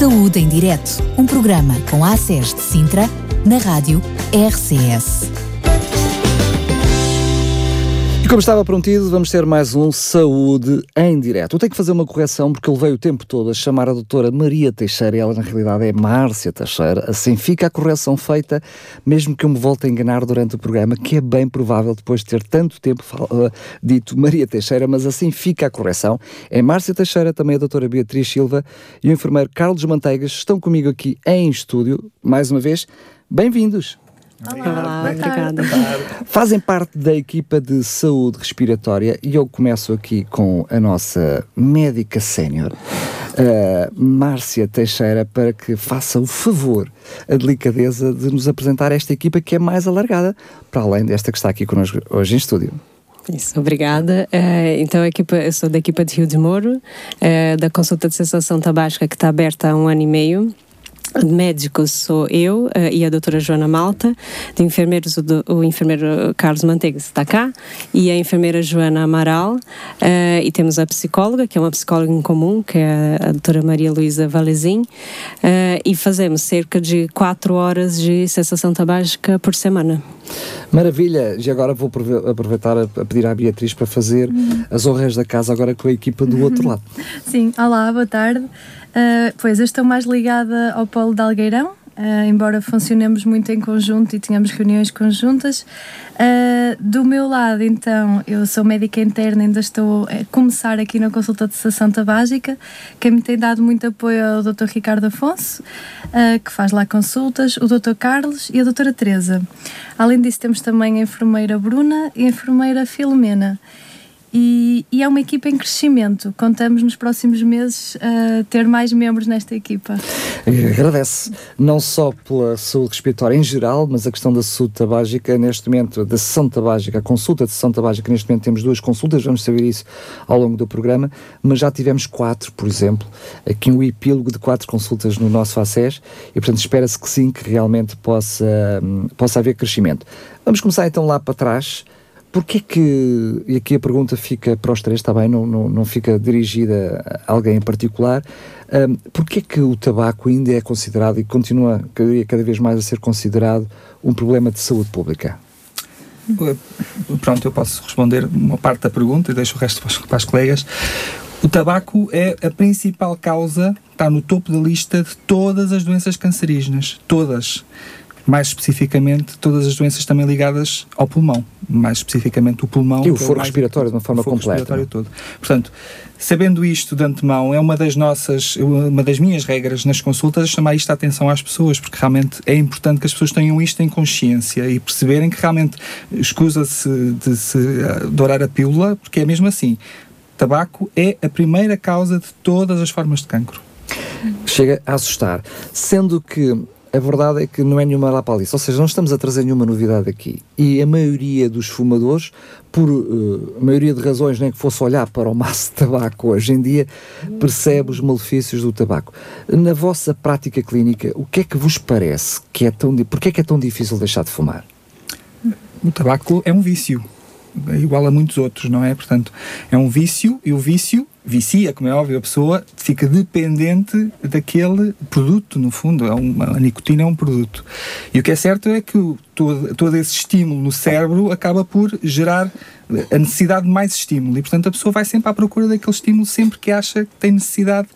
Saúde em Direto, um programa com a ACES de Sintra, na rádio RCS como estava prometido, vamos ter mais um Saúde em Direto. Eu tenho que fazer uma correção porque eu levei o tempo todo a chamar a doutora Maria Teixeira e ela na realidade é Márcia Teixeira. Assim fica a correção feita, mesmo que eu me volte a enganar durante o programa, que é bem provável depois de ter tanto tempo uh, dito Maria Teixeira, mas assim fica a correção. É Márcia Teixeira, também a doutora Beatriz Silva e o enfermeiro Carlos Manteigas estão comigo aqui em estúdio. Mais uma vez, bem-vindos. Olá, Olá obrigada. Fazem parte da equipa de saúde respiratória e eu começo aqui com a nossa médica sénior, uh, Márcia Teixeira, para que faça o favor, a delicadeza de nos apresentar esta equipa que é mais alargada, para além desta que está aqui connosco hoje em estúdio. Isso, obrigada. Uh, então, a equipa, eu sou da equipa de Rio de Moro, uh, da consulta de sensação tabágica que está aberta há um ano e meio de médicos sou eu uh, e a doutora Joana Malta, de enfermeiros o, do, o enfermeiro Carlos Manteigas está cá e a enfermeira Joana Amaral uh, e temos a psicóloga, que é uma psicóloga em comum, que é a doutora Maria Luísa Valezin uh, e fazemos cerca de quatro horas de sensação tabágica por semana. Maravilha! E agora vou aproveitar a, pedir à Beatriz para fazer uhum. as honras da casa agora com a equipa do outro lado. Sim, olá, boa tarde. Uh, pois, eu estou mais ligada ao Polo de Algueirão, Uh, embora funcionemos muito em conjunto e tenhamos reuniões conjuntas. Uh, do meu lado, então, eu sou médica interna, ainda estou a começar aqui na consulta de sessão tabágica. Quem me tem dado muito apoio é o Dr. Ricardo Afonso, uh, que faz lá consultas, o Dr. Carlos e a Dra. Teresa. Além disso, temos também a enfermeira Bruna e a enfermeira Filomena. E, e, é uma equipa em crescimento. Contamos nos próximos meses uh, ter mais membros nesta equipa. Agradece, não só pela saúde respiratória em geral, mas a questão da saúde tabágica, neste momento, da sessão tabágica, a consulta de sessão tabágica, neste momento temos duas consultas, vamos saber isso ao longo do programa, mas já tivemos quatro, por exemplo, aqui um epílogo de quatro consultas no nosso FACES, e portanto espera-se que sim, que realmente possa, um, possa haver crescimento. Vamos começar então lá para trás. Porquê que, e aqui a pergunta fica para os três, está bem, não, não, não fica dirigida a alguém em particular, um, porquê que o tabaco ainda é considerado e continua cada, vez mais a ser considerado um problema de saúde pública? Pronto, eu posso responder uma parte da pergunta e deixo o resto para, para as colegas. O tabaco é a principal causa, está no topo da lista de todas as doenças cancerígenas. Todas mais especificamente todas as doenças também ligadas ao pulmão, mais especificamente o pulmão. E o é foro é respiratório de uma forma completa. É? todo. Portanto, sabendo isto de antemão, é uma das nossas, uma das minhas regras nas consultas, chamar isto a atenção às pessoas, porque realmente é importante que as pessoas tenham isto em consciência e perceberem que realmente escusa-se de se dourar a pílula, porque é mesmo assim. Tabaco é a primeira causa de todas as formas de cancro. Chega a assustar. Sendo que a verdade é que não é nenhuma lapalice, ou seja, não estamos a trazer nenhuma novidade aqui. E a maioria dos fumadores, por uh, maioria de razões, nem que fosse olhar para o maço de tabaco hoje em dia, percebe os malefícios do tabaco. Na vossa prática clínica, o que é que vos parece que é tão... Porquê é que é tão difícil deixar de fumar? O tabaco é um vício, igual a muitos outros, não é? Portanto, é um vício e o vício vicia, como é óbvio, a pessoa fica dependente daquele produto, no fundo. É uma, a nicotina é um produto. E o que é certo é que o, todo, todo esse estímulo no cérebro acaba por gerar a necessidade de mais estímulo. E, portanto, a pessoa vai sempre à procura daquele estímulo sempre que acha que tem necessidade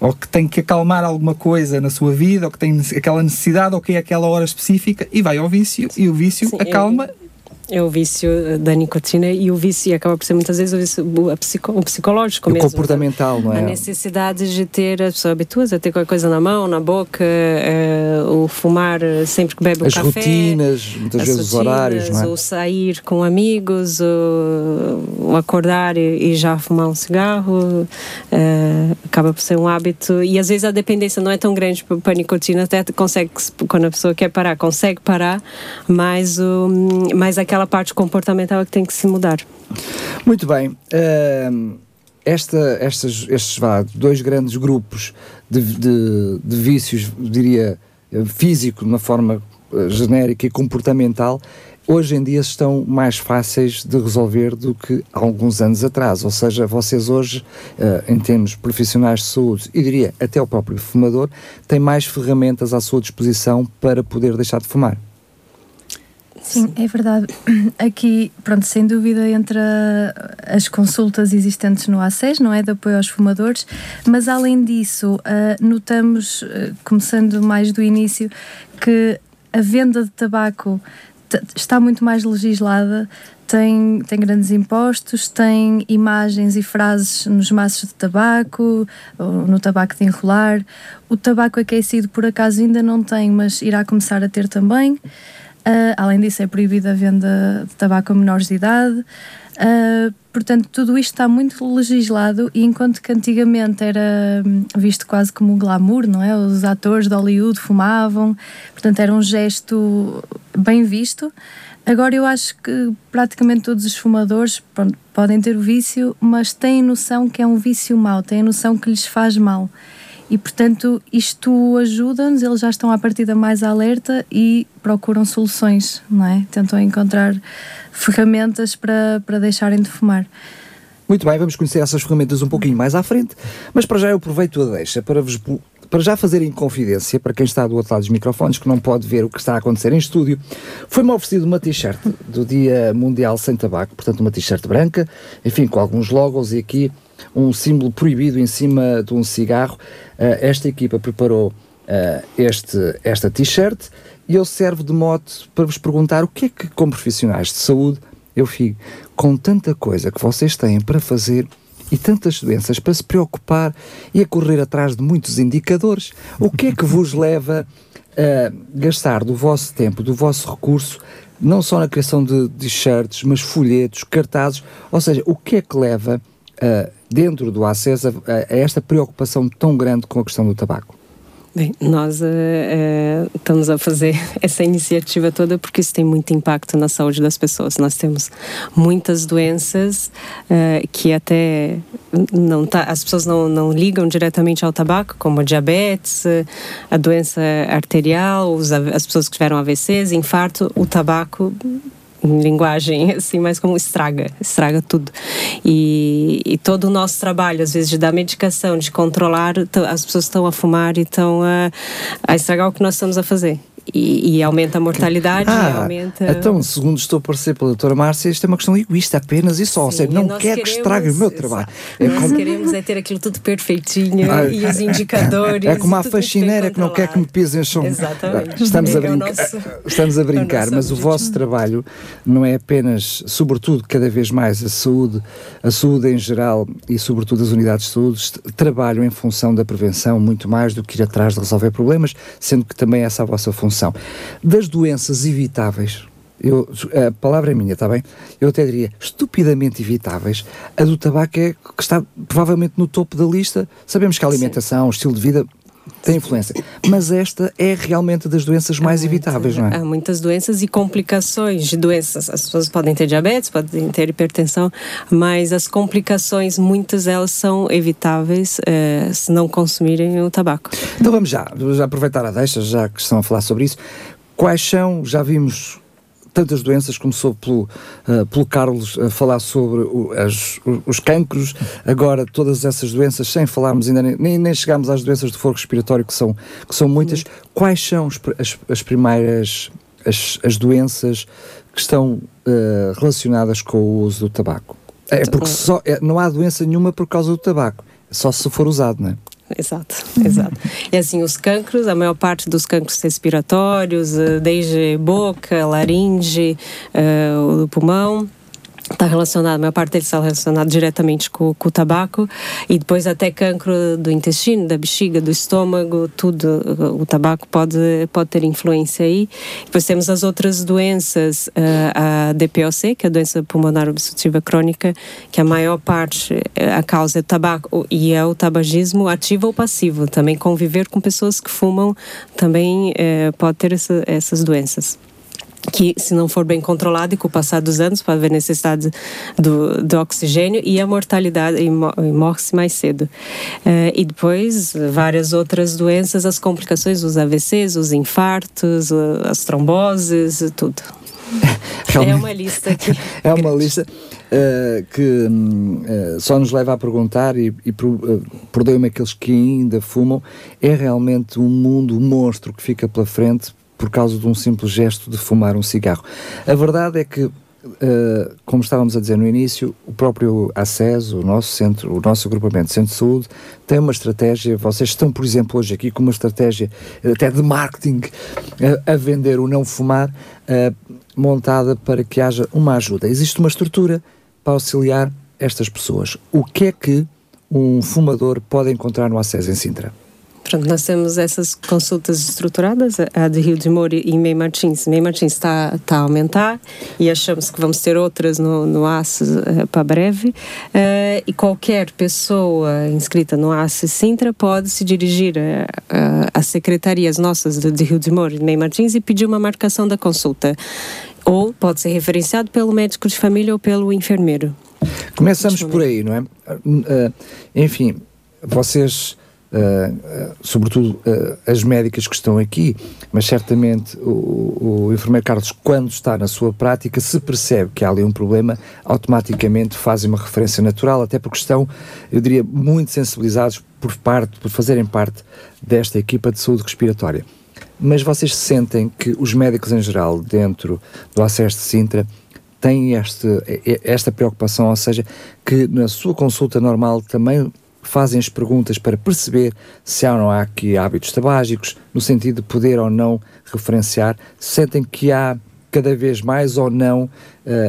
ou que tem que acalmar alguma coisa na sua vida, ou que tem aquela necessidade, ou que é aquela hora específica, e vai ao vício, e o vício Sim, acalma. Eu é o vício da nicotina e o vício acaba por ser muitas vezes o, vício, o, psico, o psicológico o mesmo. comportamental, não é? A necessidade de ter, a pessoa habitua a ter qualquer coisa na mão, na boca, uh, o fumar sempre que bebe As um café. As rotinas, muitas vezes rotinas, os horários, não é? O sair com amigos, o, o acordar e, e, já fumar um cigarro, uh, acaba por ser um hábito e às vezes a dependência não é tão grande para a nicotina, até consegue, quando a pessoa quer parar, consegue parar, mas, o, mais aquela aquela parte comportamental que tem que se mudar. Muito bem. Uh, esta, estas, estes vá, dois grandes grupos de, de, de vícios, diria, físico, de uma forma uh, genérica e comportamental, hoje em dia estão mais fáceis de resolver do que há alguns anos atrás. Ou seja, vocês hoje, uh, em termos profissionais de saúde, e diria até o próprio fumador, têm mais ferramentas à sua disposição para poder deixar de fumar. Sim, é verdade. Aqui, pronto, sem dúvida, entre as consultas existentes no ACES, não é? De apoio aos fumadores, mas além disso, uh, notamos, uh, começando mais do início, que a venda de tabaco está muito mais legislada, tem, tem grandes impostos, tem imagens e frases nos maços de tabaco, no tabaco de enrolar. O tabaco aquecido, por acaso, ainda não tem, mas irá começar a ter também. Uh, além disso, é proibida a venda de tabaco a menores de idade. Uh, portanto, tudo isto está muito legislado e enquanto que antigamente era hum, visto quase como glamour, não é? Os atores de Hollywood fumavam, portanto era um gesto bem visto. Agora eu acho que praticamente todos os fumadores pronto, podem ter o vício, mas têm noção que é um vício mau, têm noção que lhes faz mal. E, portanto, isto ajuda-nos, eles já estão à partida mais alerta e procuram soluções, não é? Tentam encontrar ferramentas para, para deixarem de fumar. Muito bem, vamos conhecer essas ferramentas um pouquinho mais à frente, mas para já eu aproveito a deixa para vos para já fazerem confidência para quem está do outro lado dos microfones, que não pode ver o que está a acontecer em estúdio, foi-me oferecido uma t-shirt do Dia Mundial Sem Tabaco, portanto uma t-shirt branca, enfim, com alguns logos e aqui um símbolo proibido em cima de um cigarro. Uh, esta equipa preparou uh, este, esta t-shirt e eu servo de mote para vos perguntar o que é que, como profissionais de saúde, eu fico com tanta coisa que vocês têm para fazer e tantas doenças para se preocupar e a correr atrás de muitos indicadores. O que é que vos leva a gastar do vosso tempo, do vosso recurso, não só na criação de t-shirts, mas folhetos, cartazes, ou seja, o que é que leva uh, dentro do acesso a, a, esta preocupação tão grande com a questão do tabaco? Bem, nós uh, uh, estamos a fazer essa iniciativa toda porque isso tem muito impacto na saúde das pessoas. Nós temos muitas doenças uh, que até não tá, as pessoas não, não ligam diretamente ao tabaco, como a diabetes, a doença arterial, as pessoas que tiveram AVCs, infarto. O tabaco em linguagem assim, mais como estraga, estraga tudo. E, e, todo o nosso trabalho, às vezes, de dar medicação, de controlar, as pessoas estão a fumar e estão a, a estragar o que nós estamos a fazer e, e aumenta a mortalidade ah, aumenta... Então, segundo estou a parecer pela doutora Márcia, isto é uma questão egoísta apenas e só. Sim, ou seja, não quer queremos, que estrague o meu trabalho. É nós como... queremos é ter aquilo tudo perfeitinho ah, e os indicadores. É como a faxineira que não quer que me pisem chão. Exatamente. Estamos a, é brincar, nosso, estamos a brincar, mas o vosso trabalho não é apenas, sobretudo, cada vez mais a saúde, a saúde em geral e sobretudo as unidades de saúde trabalham em função da prevenção muito mais do que ir atrás de resolver problemas, sendo que também essa é a vossa função das doenças evitáveis, eu, a palavra é minha, está bem? Eu até diria estupidamente evitáveis. A do tabaco é que está provavelmente no topo da lista. Sabemos que a alimentação, Sim. o estilo de vida tem influência. Mas esta é realmente das doenças mais evitáveis, não é? Há muitas doenças e complicações de doenças. As pessoas podem ter diabetes, podem ter hipertensão, mas as complicações, muitas elas são evitáveis uh, se não consumirem o tabaco. Então vamos já, já aproveitar a deixa, já que estão a falar sobre isso. Quais são, já vimos tantas doenças, começou pelo, uh, pelo Carlos a falar sobre o, as, os cancros, agora todas essas doenças, sem falarmos ainda, nem, nem chegámos às doenças do foro respiratório, que são, que são muitas. Quais são as, as primeiras as, as doenças que estão uh, relacionadas com o uso do tabaco? É porque só, é, não há doença nenhuma por causa do tabaco, só se for usado, não é? Exato, exato. E assim, os cancros, a maior parte dos cancros respiratórios, eh, desde boca, laringe, uh, o pulmão, está relacionado, a maior parte deles está relacionado diretamente com, com, o tabaco e depois até cancro do intestino, da bexiga, do estômago, tudo, o tabaco pode, pode ter influência aí. Depois temos as outras doenças, eh, a DPOC, que é a doença pulmonar obstrutiva crônica, que a maior parte, eh, a causa é tabaco e é o tabagismo ativo ou passivo. Também conviver com pessoas que fumam também é, pode ter essa, essas doenças. Que se não for bem controlado e com o passar dos anos pode haver necessidade do, do oxigênio e a mortalidade e, morre-se mais cedo. Uh, e depois várias outras doenças as complicações os AVCs os infartos as tromboses tudo. É uma lista aqui. é uma lista uh, que uh, só nos leva a perguntar, e, e uh, perdoem-me aqueles que ainda fumam, é realmente um mundo, um monstro que fica pela frente por causa de um simples gesto de fumar um cigarro. A verdade é que Uh, como estávamos a dizer no início, o próprio ACES, o nosso centro, o nosso agrupamento centro de saúde, tem uma estratégia. Vocês estão, por exemplo, hoje aqui com uma estratégia até de marketing uh, a vender o não fumar, uh, montada para que haja uma ajuda. Existe uma estrutura para auxiliar estas pessoas. O que é que um fumador pode encontrar no ACES em Sintra? Pronto, nós temos essas consultas estruturadas, a de Rio de Moura e Mei Martins. Mei Martins está, está a aumentar e achamos que vamos ter outras no, no ACE uh, para breve. Uh, e qualquer pessoa inscrita no ACE Sintra pode se dirigir às secretarias nossas de, de Rio de Moura e Mei Martins e pedir uma marcação da consulta. Ou pode ser referenciado pelo médico de família ou pelo enfermeiro. Começamos por aí, não é? Enfim, vocês Uh, sobretudo uh, as médicas que estão aqui, mas certamente o, o, enfermeiro Carlos, quando está na sua prática, se percebe que há ali um problema, automaticamente fazem uma referência natural, até porque estão, eu diria, muito sensibilizados por parte, por fazerem parte desta equipa de saúde respiratória. Mas vocês sentem que os médicos em geral, dentro do acesso de Sintra, têm este, esta preocupação, ou seja, que na sua consulta normal também fazem as perguntas para perceber se há ou não há aqui hábitos tabágicos, no sentido de poder ou não referenciar, sentem que há cada vez mais ou não uh,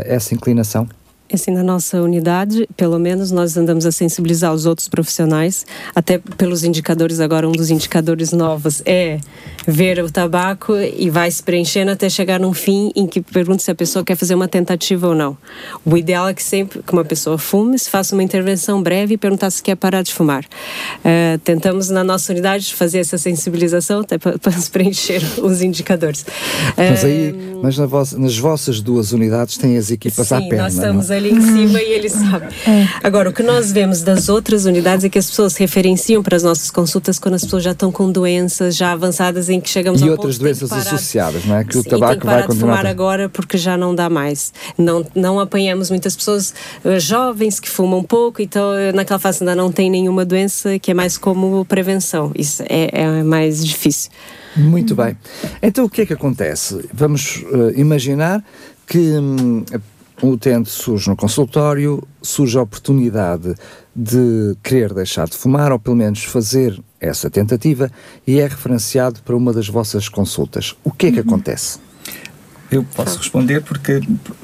essa inclinação? Assim, na nossa unidade, pelo menos, nós andamos a sensibilizar os outros profissionais, até pelos indicadores. Agora, um dos indicadores novos é ver o tabaco e vai se preenchendo até chegar num fim em que pergunta se a pessoa quer fazer uma tentativa ou não. O ideal é que sempre que uma pessoa fume, se faça uma intervenção breve e perguntar se quer parar de fumar. Uh, tentamos, na nossa unidade, fazer essa sensibilização até para se preencher os indicadores. Mas aí, uh, mas na nas vossas duas unidades têm as equipas sim, à perna, nós estamos não? É? Ali em cima e ele sabe. É. Agora, o que nós vemos das outras unidades é que as pessoas referenciam para as nossas consultas quando as pessoas já estão com doenças já avançadas em que chegamos e outras doenças associadas, não é? Que o tabaco vai continuar. fumar agora porque já não dá mais. Não, não apanhamos muitas pessoas uh, jovens que fumam pouco, então uh, naquela fase ainda não tem nenhuma doença que é mais como prevenção. Isso é, é mais difícil. Muito bem. Então o que é que acontece? Vamos uh, imaginar que hum, um utente surge no consultório, surge a oportunidade de querer deixar de fumar ou pelo menos fazer essa tentativa e é referenciado para uma das vossas consultas. O que é que uhum. acontece? Eu posso responder porque,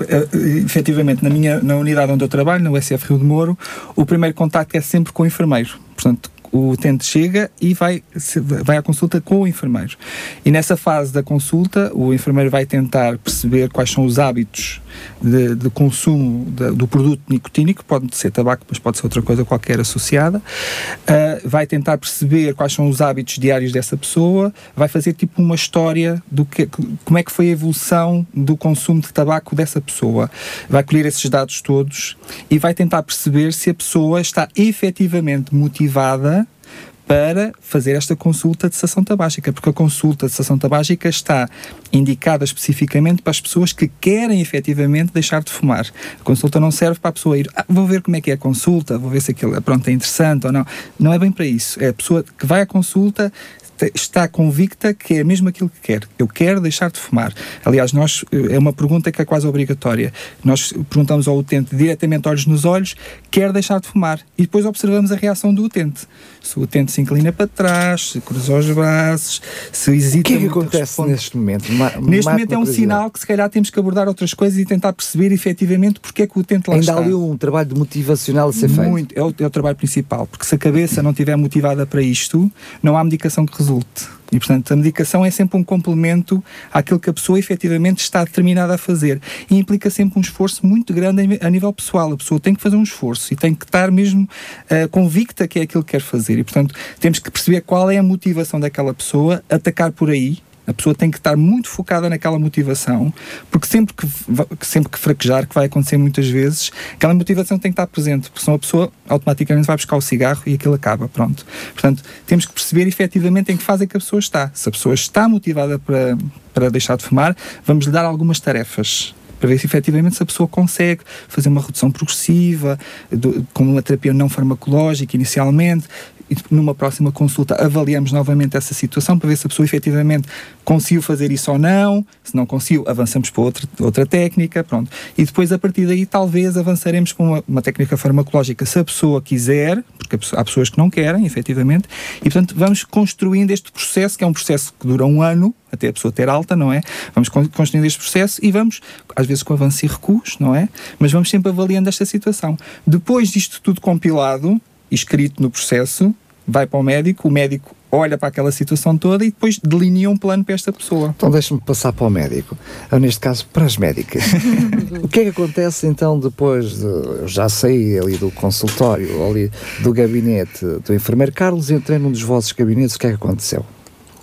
eh, efetivamente, na minha na unidade onde eu trabalho, no SF Rio de Moro, o primeiro contacto é sempre com o enfermeiro. Portanto, o utente chega e vai, vai à consulta com o enfermeiro. E nessa fase da consulta, o enfermeiro vai tentar perceber quais são os hábitos de, de consumo de, do produto nicotínico, pode ser tabaco, mas pode ser outra coisa qualquer associada. Uh, vai tentar perceber quais são os hábitos diários dessa pessoa, vai fazer tipo uma história do que, como é que foi a evolução do consumo de tabaco dessa pessoa. Vai colher esses dados todos e vai tentar perceber se a pessoa está efetivamente motivada para fazer esta consulta de cessação tabágica, porque a consulta de cessação tabágica está indicada especificamente para as pessoas que querem efetivamente deixar de fumar. A consulta não serve para a pessoa ir, ah, vou ver como é que é a consulta, vou ver se aquilo pronto, é interessante ou não. Não é bem para isso. É a pessoa que vai à consulta está convicta que é mesmo aquilo que quer. Eu quero deixar de fumar. Aliás, nós é uma pergunta que é quase obrigatória. Nós perguntamos ao utente diretamente olhos nos olhos, quer deixar de fumar. E depois observamos a reação do utente. Se o utente se inclina para trás, se cruza os braços, se hesita. O que é que acontece neste momento? Ma neste momento é um sinal que se calhar temos que abordar outras coisas e tentar perceber efetivamente porque é que o utente lá Ainda está. Ainda ali um trabalho motivacional a ser feito. Muito, é o, é o trabalho principal. Porque se a cabeça não estiver motivada para isto, não há medicação que resulte. E, portanto, a medicação é sempre um complemento àquilo que a pessoa efetivamente está determinada a fazer. E implica sempre um esforço muito grande a nível pessoal. A pessoa tem que fazer um esforço e tem que estar mesmo uh, convicta que é aquilo que quer fazer. E, portanto, temos que perceber qual é a motivação daquela pessoa, atacar por aí A pessoa tem que estar muito focada naquela motivação, porque sempre que, sempre que fraquejar, que vai acontecer muitas vezes, aquela motivação tem que estar presente, porque senão a pessoa automaticamente vai buscar o cigarro e aquilo acaba, pronto. Portanto, temos que perceber efetivamente em que fase é que a pessoa está. Se a pessoa está motivada para, para deixar de fumar, vamos lhe dar algumas tarefas para ver se efetivamente se a pessoa consegue fazer uma redução progressiva, do, com uma terapia não farmacológica inicialmente, e numa próxima consulta avaliamos novamente essa situação para ver se a pessoa efetivamente conseguiu fazer isso ou não. Se não conseguiu, avançamos para outra, outra técnica, pronto. E depois, a partir daí, talvez avançaremos para uma, uma técnica farmacológica, se a pessoa quiser, porque há pessoas que não querem, efetivamente, e portanto vamos construindo este processo, que é um processo que dura um ano, até a pessoa ter alta, não é? Vamos construindo este processo e vamos, às vezes com avanços e recuos, não é? Mas vamos sempre avaliando esta situação. Depois disto tudo compilado, escrito no processo, vai para o médico, o médico olha para aquela situação toda e depois delinea um plano para esta pessoa. Então deixa-me passar para o médico, ou neste caso para as médicas. o que é que acontece então depois de. Eu já saí ali do consultório, ali do gabinete do enfermeiro Carlos, entrei num dos vossos gabinetes, o que é que aconteceu?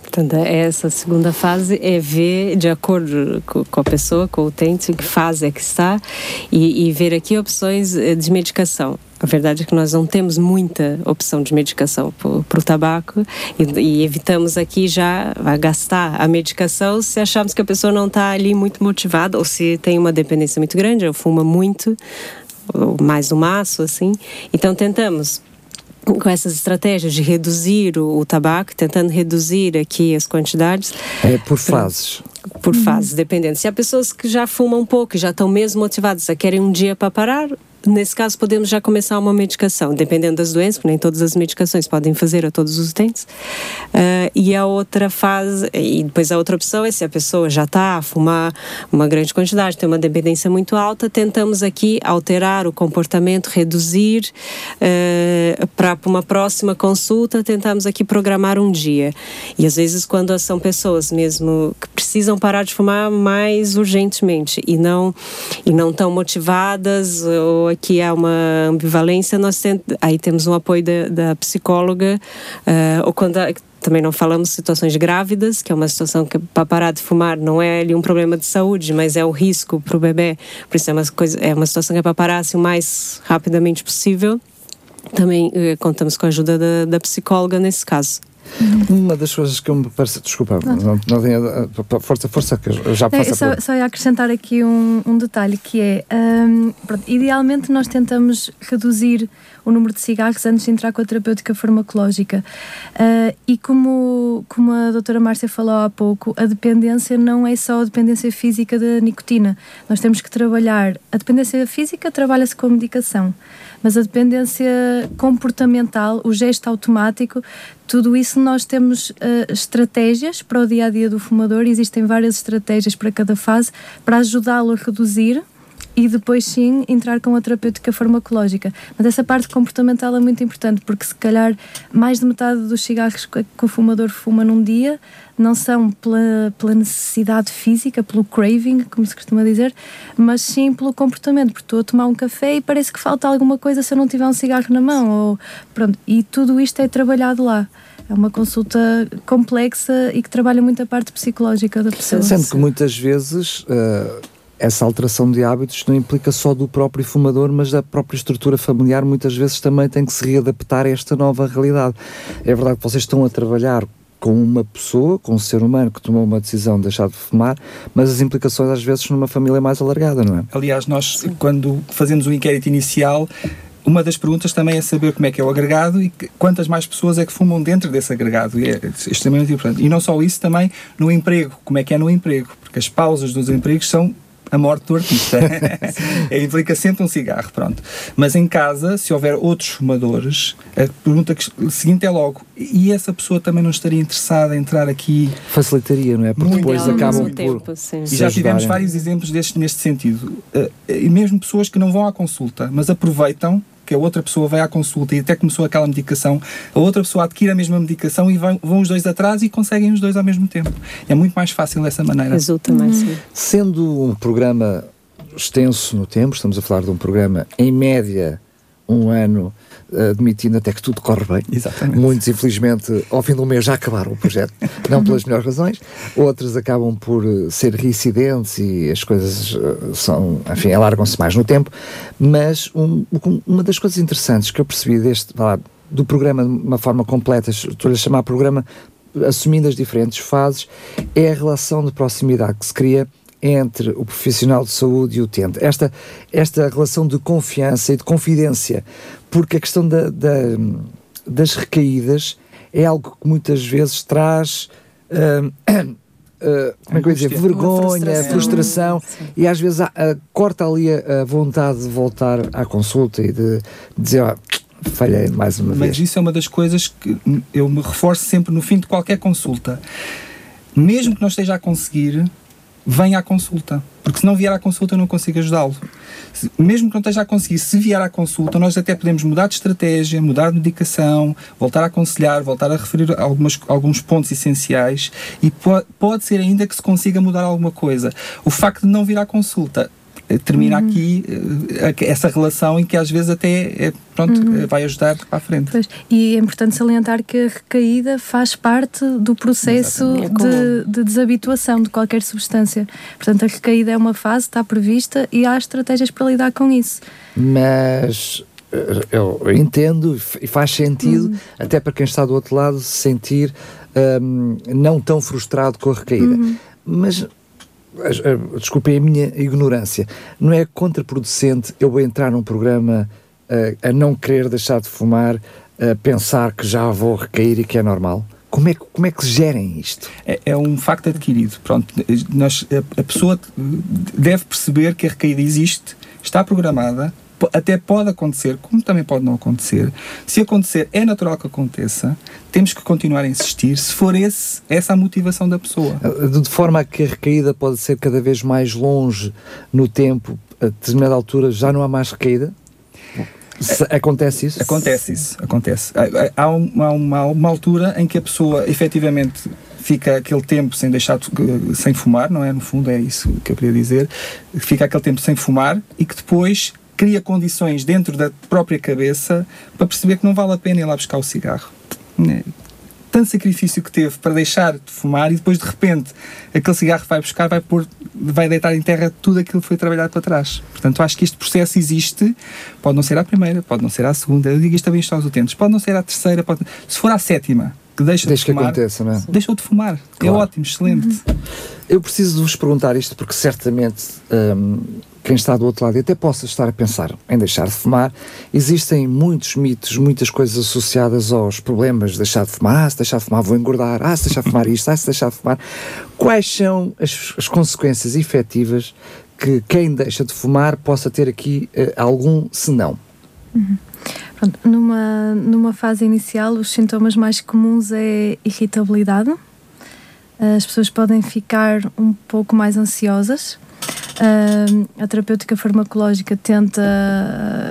Portanto, essa segunda fase é ver, de acordo com a pessoa, com o utente, em que fase é que está e, e ver aqui opções eh, de medicação. A verdade é que nós não temos muita opção de medicação para o tabaco e, e, evitamos aqui já gastar a medicação se acharmos que a pessoa não está ali muito motivada ou se tem uma dependência muito grande, ou fuma muito, ou mais um maço, assim. Então tentamos com essas estratégias de reduzir o, o, tabaco, tentando reduzir aqui as quantidades. É por fases. Por fases, dependendo. Se há pessoas que já fumam um pouco, já estão mesmo motivadas, já querem um dia para parar, Nesse caso, podemos já começar uma medicação, dependendo das doenças, porque nem todas as medicações podem fazer a todos os utentes. Uh, e a outra fase, e depois a outra opção é se a pessoa já está a fumar uma grande quantidade, tem uma dependência muito alta, tentamos aqui alterar o comportamento, reduzir uh, para uma próxima consulta, tentamos aqui programar um dia. E às vezes, quando são pessoas mesmo que precisam parar de fumar mais urgentemente e não, e não tão motivadas ou que há uma ambivalência, nós aí temos um apoio da, da psicóloga, uh, ou quando também não falamos situações grávidas, que é uma situação que para parar de fumar não é ali um problema de saúde, mas é um risco para o bebê, por isso é uma, coisa, é uma situação que é para parar assim, o mais rapidamente possível. Também uh, contamos com a ajuda da, da psicóloga nesse caso. Uma das coisas que eu me parece. Desculpa, não, não, não tinha. Força, força, que eu já passo é, só, só ia acrescentar aqui um, um detalhe que é. Um, pronto, idealmente, nós tentamos reduzir o número de cigarros antes de entrar com a terapêutica farmacológica. Uh, e como, como a doutora Márcia falou há pouco, a dependência não é só a dependência física da nicotina. Nós temos que trabalhar. A dependência física trabalha-se com a medicação, mas a dependência comportamental, o gesto automático, tudo isso nós temos uh, estratégias para o dia a dia do fumador, existem várias estratégias para cada fase para ajudá-lo a reduzir e depois sim entrar com a terapêutica farmacológica. Mas essa parte comportamental é muito importante porque se calhar mais de metade dos cigarros que o fumador fuma num dia não são pela, pela necessidade física, pelo craving, como se costuma dizer, mas sim pelo comportamento, porque estou a tomar um café e parece que falta alguma coisa se eu não tiver um cigarro na mão, ou pronto, e tudo isto é trabalhado lá. É uma consulta complexa e que trabalha muito a parte psicológica da pessoa. Sendo que muitas vezes uh, essa alteração de hábitos não implica só do próprio fumador, mas da própria estrutura familiar, muitas vezes também tem que se readaptar a esta nova realidade. É verdade que vocês estão a trabalhar com uma pessoa, com um ser humano que tomou uma decisão de deixar de fumar, mas as implicações às vezes numa família mais alargada, não é? Aliás, nós quando fazemos o inquérito inicial, uma das perguntas também é saber como é que é o agregado e quantas mais pessoas é que fumam dentro desse agregado. E é extremamente importante. E não só isso, também no emprego. Como é que é no emprego? Porque as pausas dos empregos são a morte do artista. é, implica sempre um cigarro, pronto. Mas em casa, se houver outros fumadores, a pergunta seguinte é logo: e essa pessoa também não estaria interessada em entrar aqui? Facilitaria, não é? Porque Muito depois acabam por. Tempo, e já tivemos vários exemplos deste, neste sentido. Uh, e mesmo pessoas que não vão à consulta, mas aproveitam que a outra pessoa vai à consulta e até começou aquela medicação, a outra pessoa adquire a mesma medicação e vão, vão os dois atrás e conseguem os dois ao mesmo tempo. É muito mais fácil dessa maneira. Resulta mais, sim. Sendo um programa extenso no tempo, estamos a falar de um programa em média um ano admitindo até que tudo corre bem. Exatamente. Muitos, infelizmente, ao fim do mês já acabaram o projeto, não pelas melhores razões. Outros acabam por eh, ser reincidentes e as coisas eh, são, enfim, alargam-se mais no tempo. Mas um, uma das coisas interessantes que eu percebi deste, lá, do programa de uma forma completa, estou-lhe a chamar programa assumindo as diferentes fases, é a relação de proximidade que se cria entre o profissional de saúde e o utente. Esta, esta relação de confiança e de confidência, porque a questão da, da, das recaídas é algo que muitas vezes traz. Uh, uh, como é que eu ia dizer? Vergonha, frustração, frustração e às vezes uh, corta ali a, a, vontade de voltar à consulta e de, de dizer, oh, falhei mais uma Mas vez. Mas isso é uma das coisas que eu me reforço sempre no fim de qualquer consulta. Mesmo que não esteja a conseguir, venha à consulta. Porque se não vier à consulta eu não consigo ajudá-lo. Mesmo que não esteja a conseguir, se vier à consulta, nós até podemos mudar de estratégia, mudar de medicação, voltar a aconselhar, voltar a referir algumas, alguns pontos essenciais e pode, ser ainda que se consiga mudar alguma coisa. O facto de não vir à consulta termina uhum. aqui uh, essa relação em que às vezes até é, pronto, uhum. vai ajudar para a frente. Pois. E é importante salientar que a recaída faz parte do processo de, de, desabituação de qualquer substância. Portanto, a recaída é uma fase, está prevista e há estratégias para lidar com isso. Mas eu entendo e faz sentido, uhum. até para quem está do outro lado, se sentir um, não tão frustrado com a recaída. Uhum. Mas desculpem a minha ignorância, não é contraproducente eu entrar num programa uh, a não querer deixar de fumar, a pensar que já vou recair e que é normal? Como é, que, como é que gerem isto? É, é um facto adquirido. Pronto, nós, a, a pessoa deve perceber que a recaída existe, está programada, até pode acontecer, como também pode não acontecer. Se acontecer, é natural que aconteça. Temos que continuar a insistir, se for esse, essa a motivação da pessoa. Ah, de forma a que a recaída pode ser cada vez mais longe no tempo, a determinada altura já não há mais recaída? Acontece isso? Acontece isso, acontece. Há uma, uma, uma altura em que a pessoa efetivamente fica aquele tempo sem deixar sem fumar, não é? No fundo é isso que eu queria dizer. Fica aquele tempo sem fumar e que depois cria condições dentro da própria cabeça para perceber que não vale a pena ir lá buscar o cigarro. Né? Tanto sacrifício que teve para deixar de fumar e depois de repente aquele cigarro que vai buscar vai, pôr, vai deitar em terra tudo aquilo que foi trabalhado para trás. Portanto, acho que este processo existe, pode não ser a primeira, pode não ser a segunda, eu digo isto também aos utentes, pode não ser a terceira, pode, se for a sétima, que deixa Deixa de fumar, que aconteça, não é? deixou de fumar. É claro. É ótimo, excelente. Eu preciso de vos perguntar isto porque certamente hum, quem está do outro lado e até possa estar a pensar em deixar de fumar, existem muitos mitos, muitas coisas associadas aos problemas de deixar de fumar. Ah, se deixar de fumar vou engordar. Ah, se deixar de fumar isto. Ah, se deixar de fumar. Quais são as, as consequências efetivas que quem deixa de fumar possa ter aqui uh, algum senão? Uhum. Pronto, numa, numa fase inicial, os sintomas mais comuns é irritabilidade. As pessoas podem ficar um pouco mais ansiosas a terapêutica farmacológica tenta,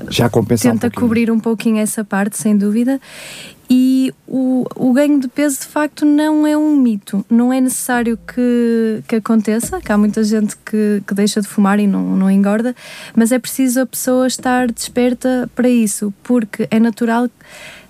Já compensa tenta um cobrir um pouquinho essa parte, sem dúvida. E o, o ganho de peso, de facto, não é um mito. Não é necessário que, que aconteça, que há muita gente que, que deixa de fumar e não, não engorda, mas é preciso a pessoa estar desperta para isso, porque é natural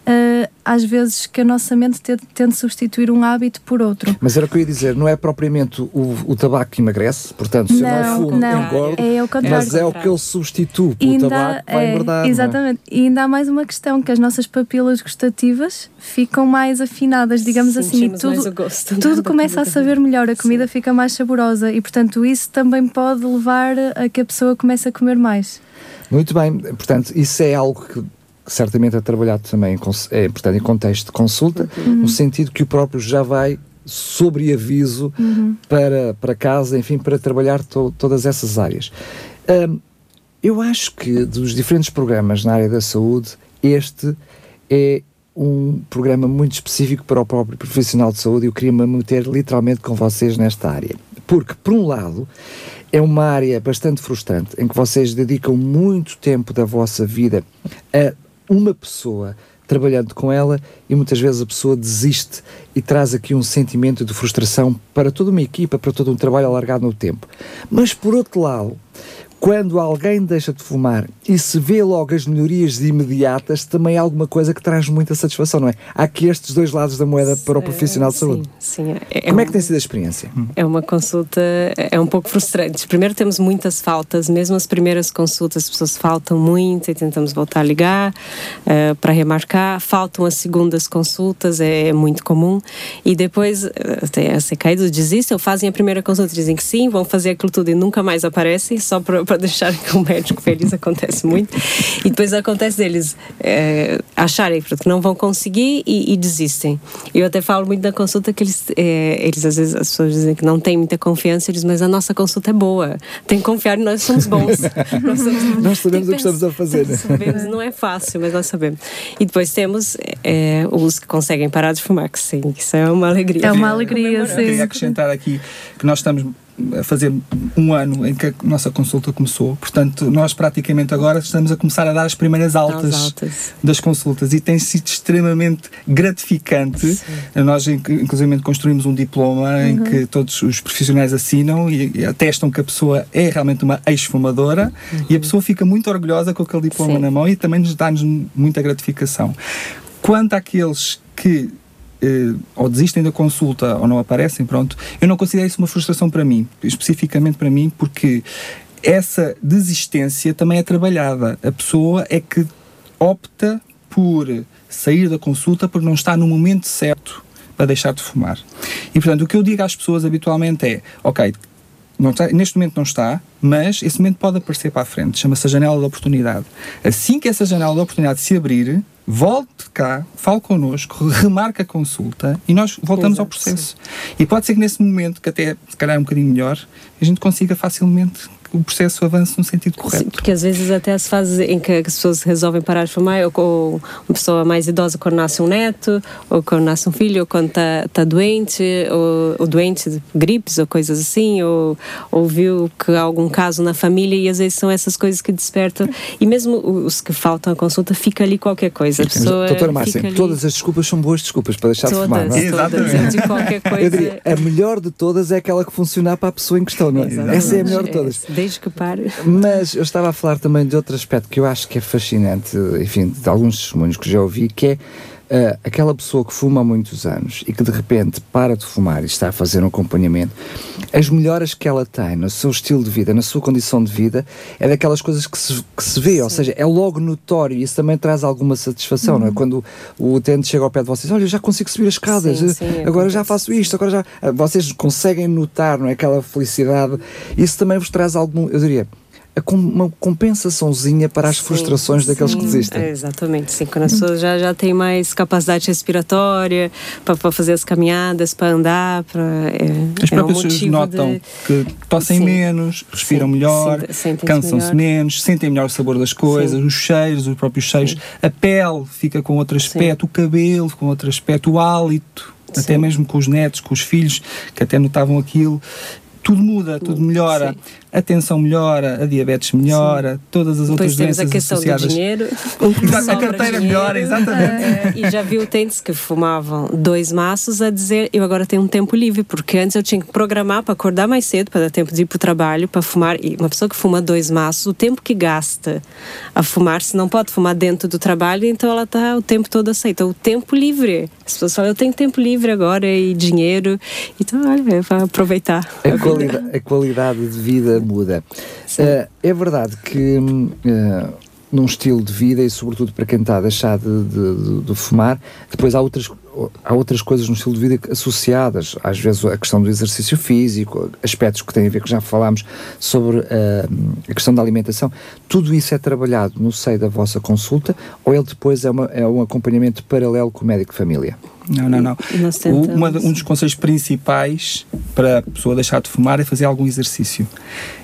uh, às vezes que a nossa mente tende a substituir um hábito por outro. Mas era o que eu ia dizer, não é propriamente o, o tabaco que emagrece, portanto, se não, eu não fumo, não, engordo, é o mas é o que ele substitui pelo tabaco vai é, engordar. É? Exatamente, é? e ainda há mais uma questão, que as nossas papilas gustativas ficam mais afinadas, digamos assim, e tudo, tudo começa a saber melhor, a comida Sim. fica mais saborosa e, portanto, isso também pode levar a que a pessoa comece a comer mais. Muito bem, portanto, isso é algo que certamente é trabalhado também é, portanto, em contexto de consulta, uhum. no sentido que o próprio já vai sobre aviso uhum. para, para casa, enfim, para trabalhar to, todas essas áreas. Um, eu acho que dos diferentes programas na área da saúde, este é um programa muito específico para o próprio profissional de saúde e eu queria me meter literalmente com vocês nesta área. Porque, por um lado, é uma área bastante frustrante em que vocês dedicam muito tempo da vossa vida a uma pessoa trabalhando com ela e muitas vezes a pessoa desiste e traz aqui um sentimento de frustração para toda uma equipa, para todo um trabalho alargado no tempo. Mas por outro lado, quando alguém deixa de fumar e se vê logo as melhorias imediatas, também é alguma coisa que traz muita satisfação, não é? Há aqui estes dois lados da moeda para o profissional de saúde. Sim, sim. É, Como é que tem sido a experiência? É uma consulta, é um pouco frustrante. Primeiro temos muitas faltas, mesmo as primeiras consultas as pessoas faltam muito e tentamos voltar a ligar uh, para remarcar. Faltam as segundas consultas, é, é muito comum. E depois até ser caído desistem ou fazem a primeira consulta, dizem que sim, vão fazer aquilo tudo e nunca mais aparecem, só para deixar o médico feliz, acontece muito. E depois acontece deles é, acharem que não vão conseguir e, e, desistem. Eu até falo muito da consulta que eles, é, eles às vezes as pessoas dizem que não têm muita confiança, eles mas a nossa consulta é boa, tem que confiar e nós somos bons. nós, somos, nós sabemos o que estamos a fazer. Né? Sabemos, não é fácil, mas nós sabemos. E depois temos é, os que conseguem parar de fumar, que sim, isso é uma alegria. É uma alegria, sim. Queria acrescentar aqui que nós estamos a fazer um ano em que a nossa consulta começou. Portanto, nós praticamente agora estamos a começar a dar as primeiras altas, altas. das consultas e tem sido extremamente gratificante. Sim. Nós, inclusive, construímos um diploma uhum. em que todos os profissionais assinam e atestam que a pessoa é realmente uma ex-fumadora uhum. e a pessoa fica muito orgulhosa com aquele diploma Sim. na mão e também nos dá-nos muita gratificação. Quanto àqueles que eh, ou desistem da consulta ou não aparecem, pronto, eu não considero isso uma frustração para mim, especificamente para mim, porque essa desistência também é trabalhada. A pessoa é que opta por sair da consulta porque não está no momento certo para deixar de fumar. E portanto, o que eu digo às pessoas habitualmente é: ok, Está, neste momento não está, mas esse momento pode aparecer para a frente. Chama-se a janela de oportunidade. Assim que essa janela de oportunidade se abrir, volte cá, fale connosco, remarque a consulta e nós voltamos Exato, ao processo. Sim. E pode ser que nesse momento, que até se calhar é um bocadinho melhor, a gente consiga facilmente o processo avance no sentido correto. Sim, porque às vezes até as fases em que as pessoas resolvem parar de fumar, ou, ou uma pessoa mais idosa quando nasce um neto, ou quando nasce um filho, ou quando está tá doente, ou, ou, doente de gripes, ou coisas assim, ou, ou viu que há algum caso na família, e às vezes são essas coisas que despertam. E mesmo os que faltam à consulta, fica ali qualquer coisa. A pessoa Doutora Márcia, ali... todas as desculpas são boas desculpas para deixar todas, de fumar, não é? Todas, de qualquer coisa. Eu diria, a melhor de todas é aquela que funcionar para a pessoa em questão, não é? Essa é a melhor de todas. É, desde. Mas eu estava a falar também de outro aspecto que eu acho que é fascinante, enfim, de alguns testemunhos que já ouvi, que é Uh, aquela pessoa que fuma há muitos anos e que de repente para de fumar e está a fazer um acompanhamento, as melhoras que ela tem no seu estilo de vida, na sua condição de vida, é daquelas coisas que se, que se vê, sim. ou seja, é logo notório e isso também traz alguma satisfação, uhum. não é? Uhum. Quando o utente chega ao pé de vocês, olha, já consigo subir as escadas, sim, sim, agora já faço isto, agora já. Vocês conseguem notar, não é? Aquela felicidade, isso também vos traz algum, eu diria uma compensaçãozinha para as sim, frustrações daqueles sim, que desistem. É, exatamente, sim. Quando as pessoas já, já têm mais capacidade respiratória para, para fazer as caminhadas, para andar, para, é, as é próprias um pessoas notam de... que tossem sim, menos, respiram melhor, cansam-se menos, sentem melhor o sabor das coisas, os cheiros, os próprios cheiros, a pele fica com outro aspecto, o cabelo com outro aspecto, o hálito até mesmo com os netos, com os filhos, que até notavam aquilo. Tudo muda, tudo melhora. Sim. A tensão melhora, a diabetes melhora, Sim. todas as outras Depois doenças temos a questão associadas. do dinheiro. a carteira dinheiro. melhora, exatamente. É, e já vi utentes que fumavam dois maços a dizer eu agora tenho um tempo livre, porque antes eu tinha que programar para acordar mais cedo, para dar tempo de ir para o trabalho, para fumar. E uma pessoa que fuma dois maços, o tempo que gasta a fumar, se não pode fumar dentro do trabalho, então ela está o tempo todo aceita. O tempo livre. As pessoas falam, eu tenho tempo livre agora e dinheiro. Então, olha, vai aproveitar. É qualidade, a qualidade de vida muda. Uh, é verdade que uh, num estilo de vida e sobretudo para quem está a deixar de, de, de, fumar, depois há outras, há outras coisas no estilo de vida associadas, às vezes a questão do exercício físico, aspectos que têm a ver, que já falámos sobre uh, a questão da alimentação, tudo isso é trabalhado no seio da vossa consulta ou ele depois é, uma, é um acompanhamento paralelo com o médico de família? Não, não, não. Uma, um dos conselhos principais para a pessoa deixar de fumar é fazer algum exercício.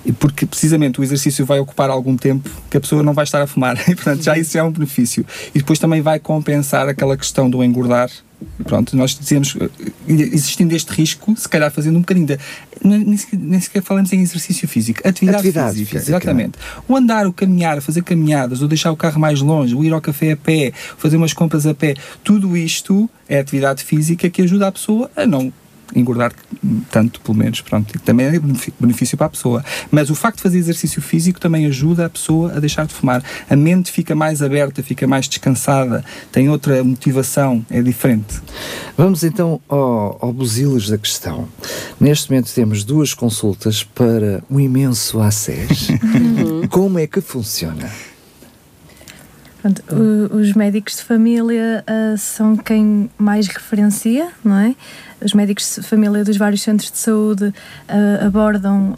E porque precisamente o exercício vai ocupar algum tempo que a pessoa não vai estar a fumar. E portanto já isso é um benefício. E depois também vai compensar aquela questão do engordar Pronto, nós dizemos, existindo este risco, se calhar fazendo um bocadinho de. Nem sequer, nem sequer falamos em exercício físico, atividade, atividade física, física, Exatamente. O andar, o caminhar, fazer caminhadas, ou deixar o carro mais longe, o ir ao café a pé, fazer umas compras a pé, tudo isto é atividade física que ajuda a pessoa a não engordar tanto, pelo menos, pronto, e também é benefício para a pessoa. Mas o facto de fazer exercício físico também ajuda a pessoa a deixar de fumar. A mente fica mais aberta, fica mais descansada, tem outra motivação, é diferente. Vamos então ao, ao busilos da questão. Neste momento temos duas consultas para o imenso ACES. Como é que funciona? Pronto, o, os médicos de família uh, são quem mais referencia, não é? Os médicos de família dos vários centros de saúde uh, abordam uh,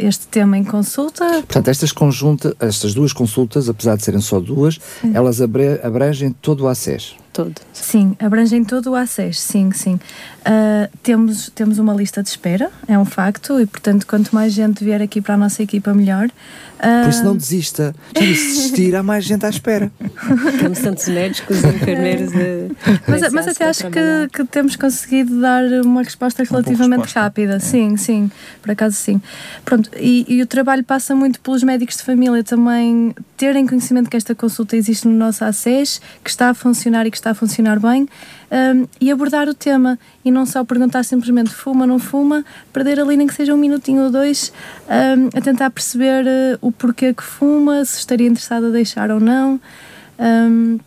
este tema em consulta. Portanto, estas, conjunta, estas duas consultas, apesar de serem só duas, sim. elas abrangem todo o acesso. Todo. Sim, abrangem todo o acesso, sim, sim. Uh, temos, temos uma lista de espera, é um facto, e portanto, quanto mais gente vier aqui para a nossa equipa, melhor. Por isso não desista. Já disse, desistir, há mais gente à espera. Temos tantos médicos e enfermeiros. mas, mas até acho que, que, temos conseguido dar uma resposta relativamente resposta. rápida. É. Sim, sim, por acaso sim. Pronto, e, e, o trabalho passa muito pelos médicos de família também terem conhecimento que esta consulta existe no nosso ACES, que está a funcionar e que está a funcionar bem, um, e abordar o tema e não só perguntar simplesmente fuma, não fuma, perder ali nem que seja um minutinho ou dois um, a tentar perceber uh, o porquê que fuma, se estaria interessado a deixar ou não. Um,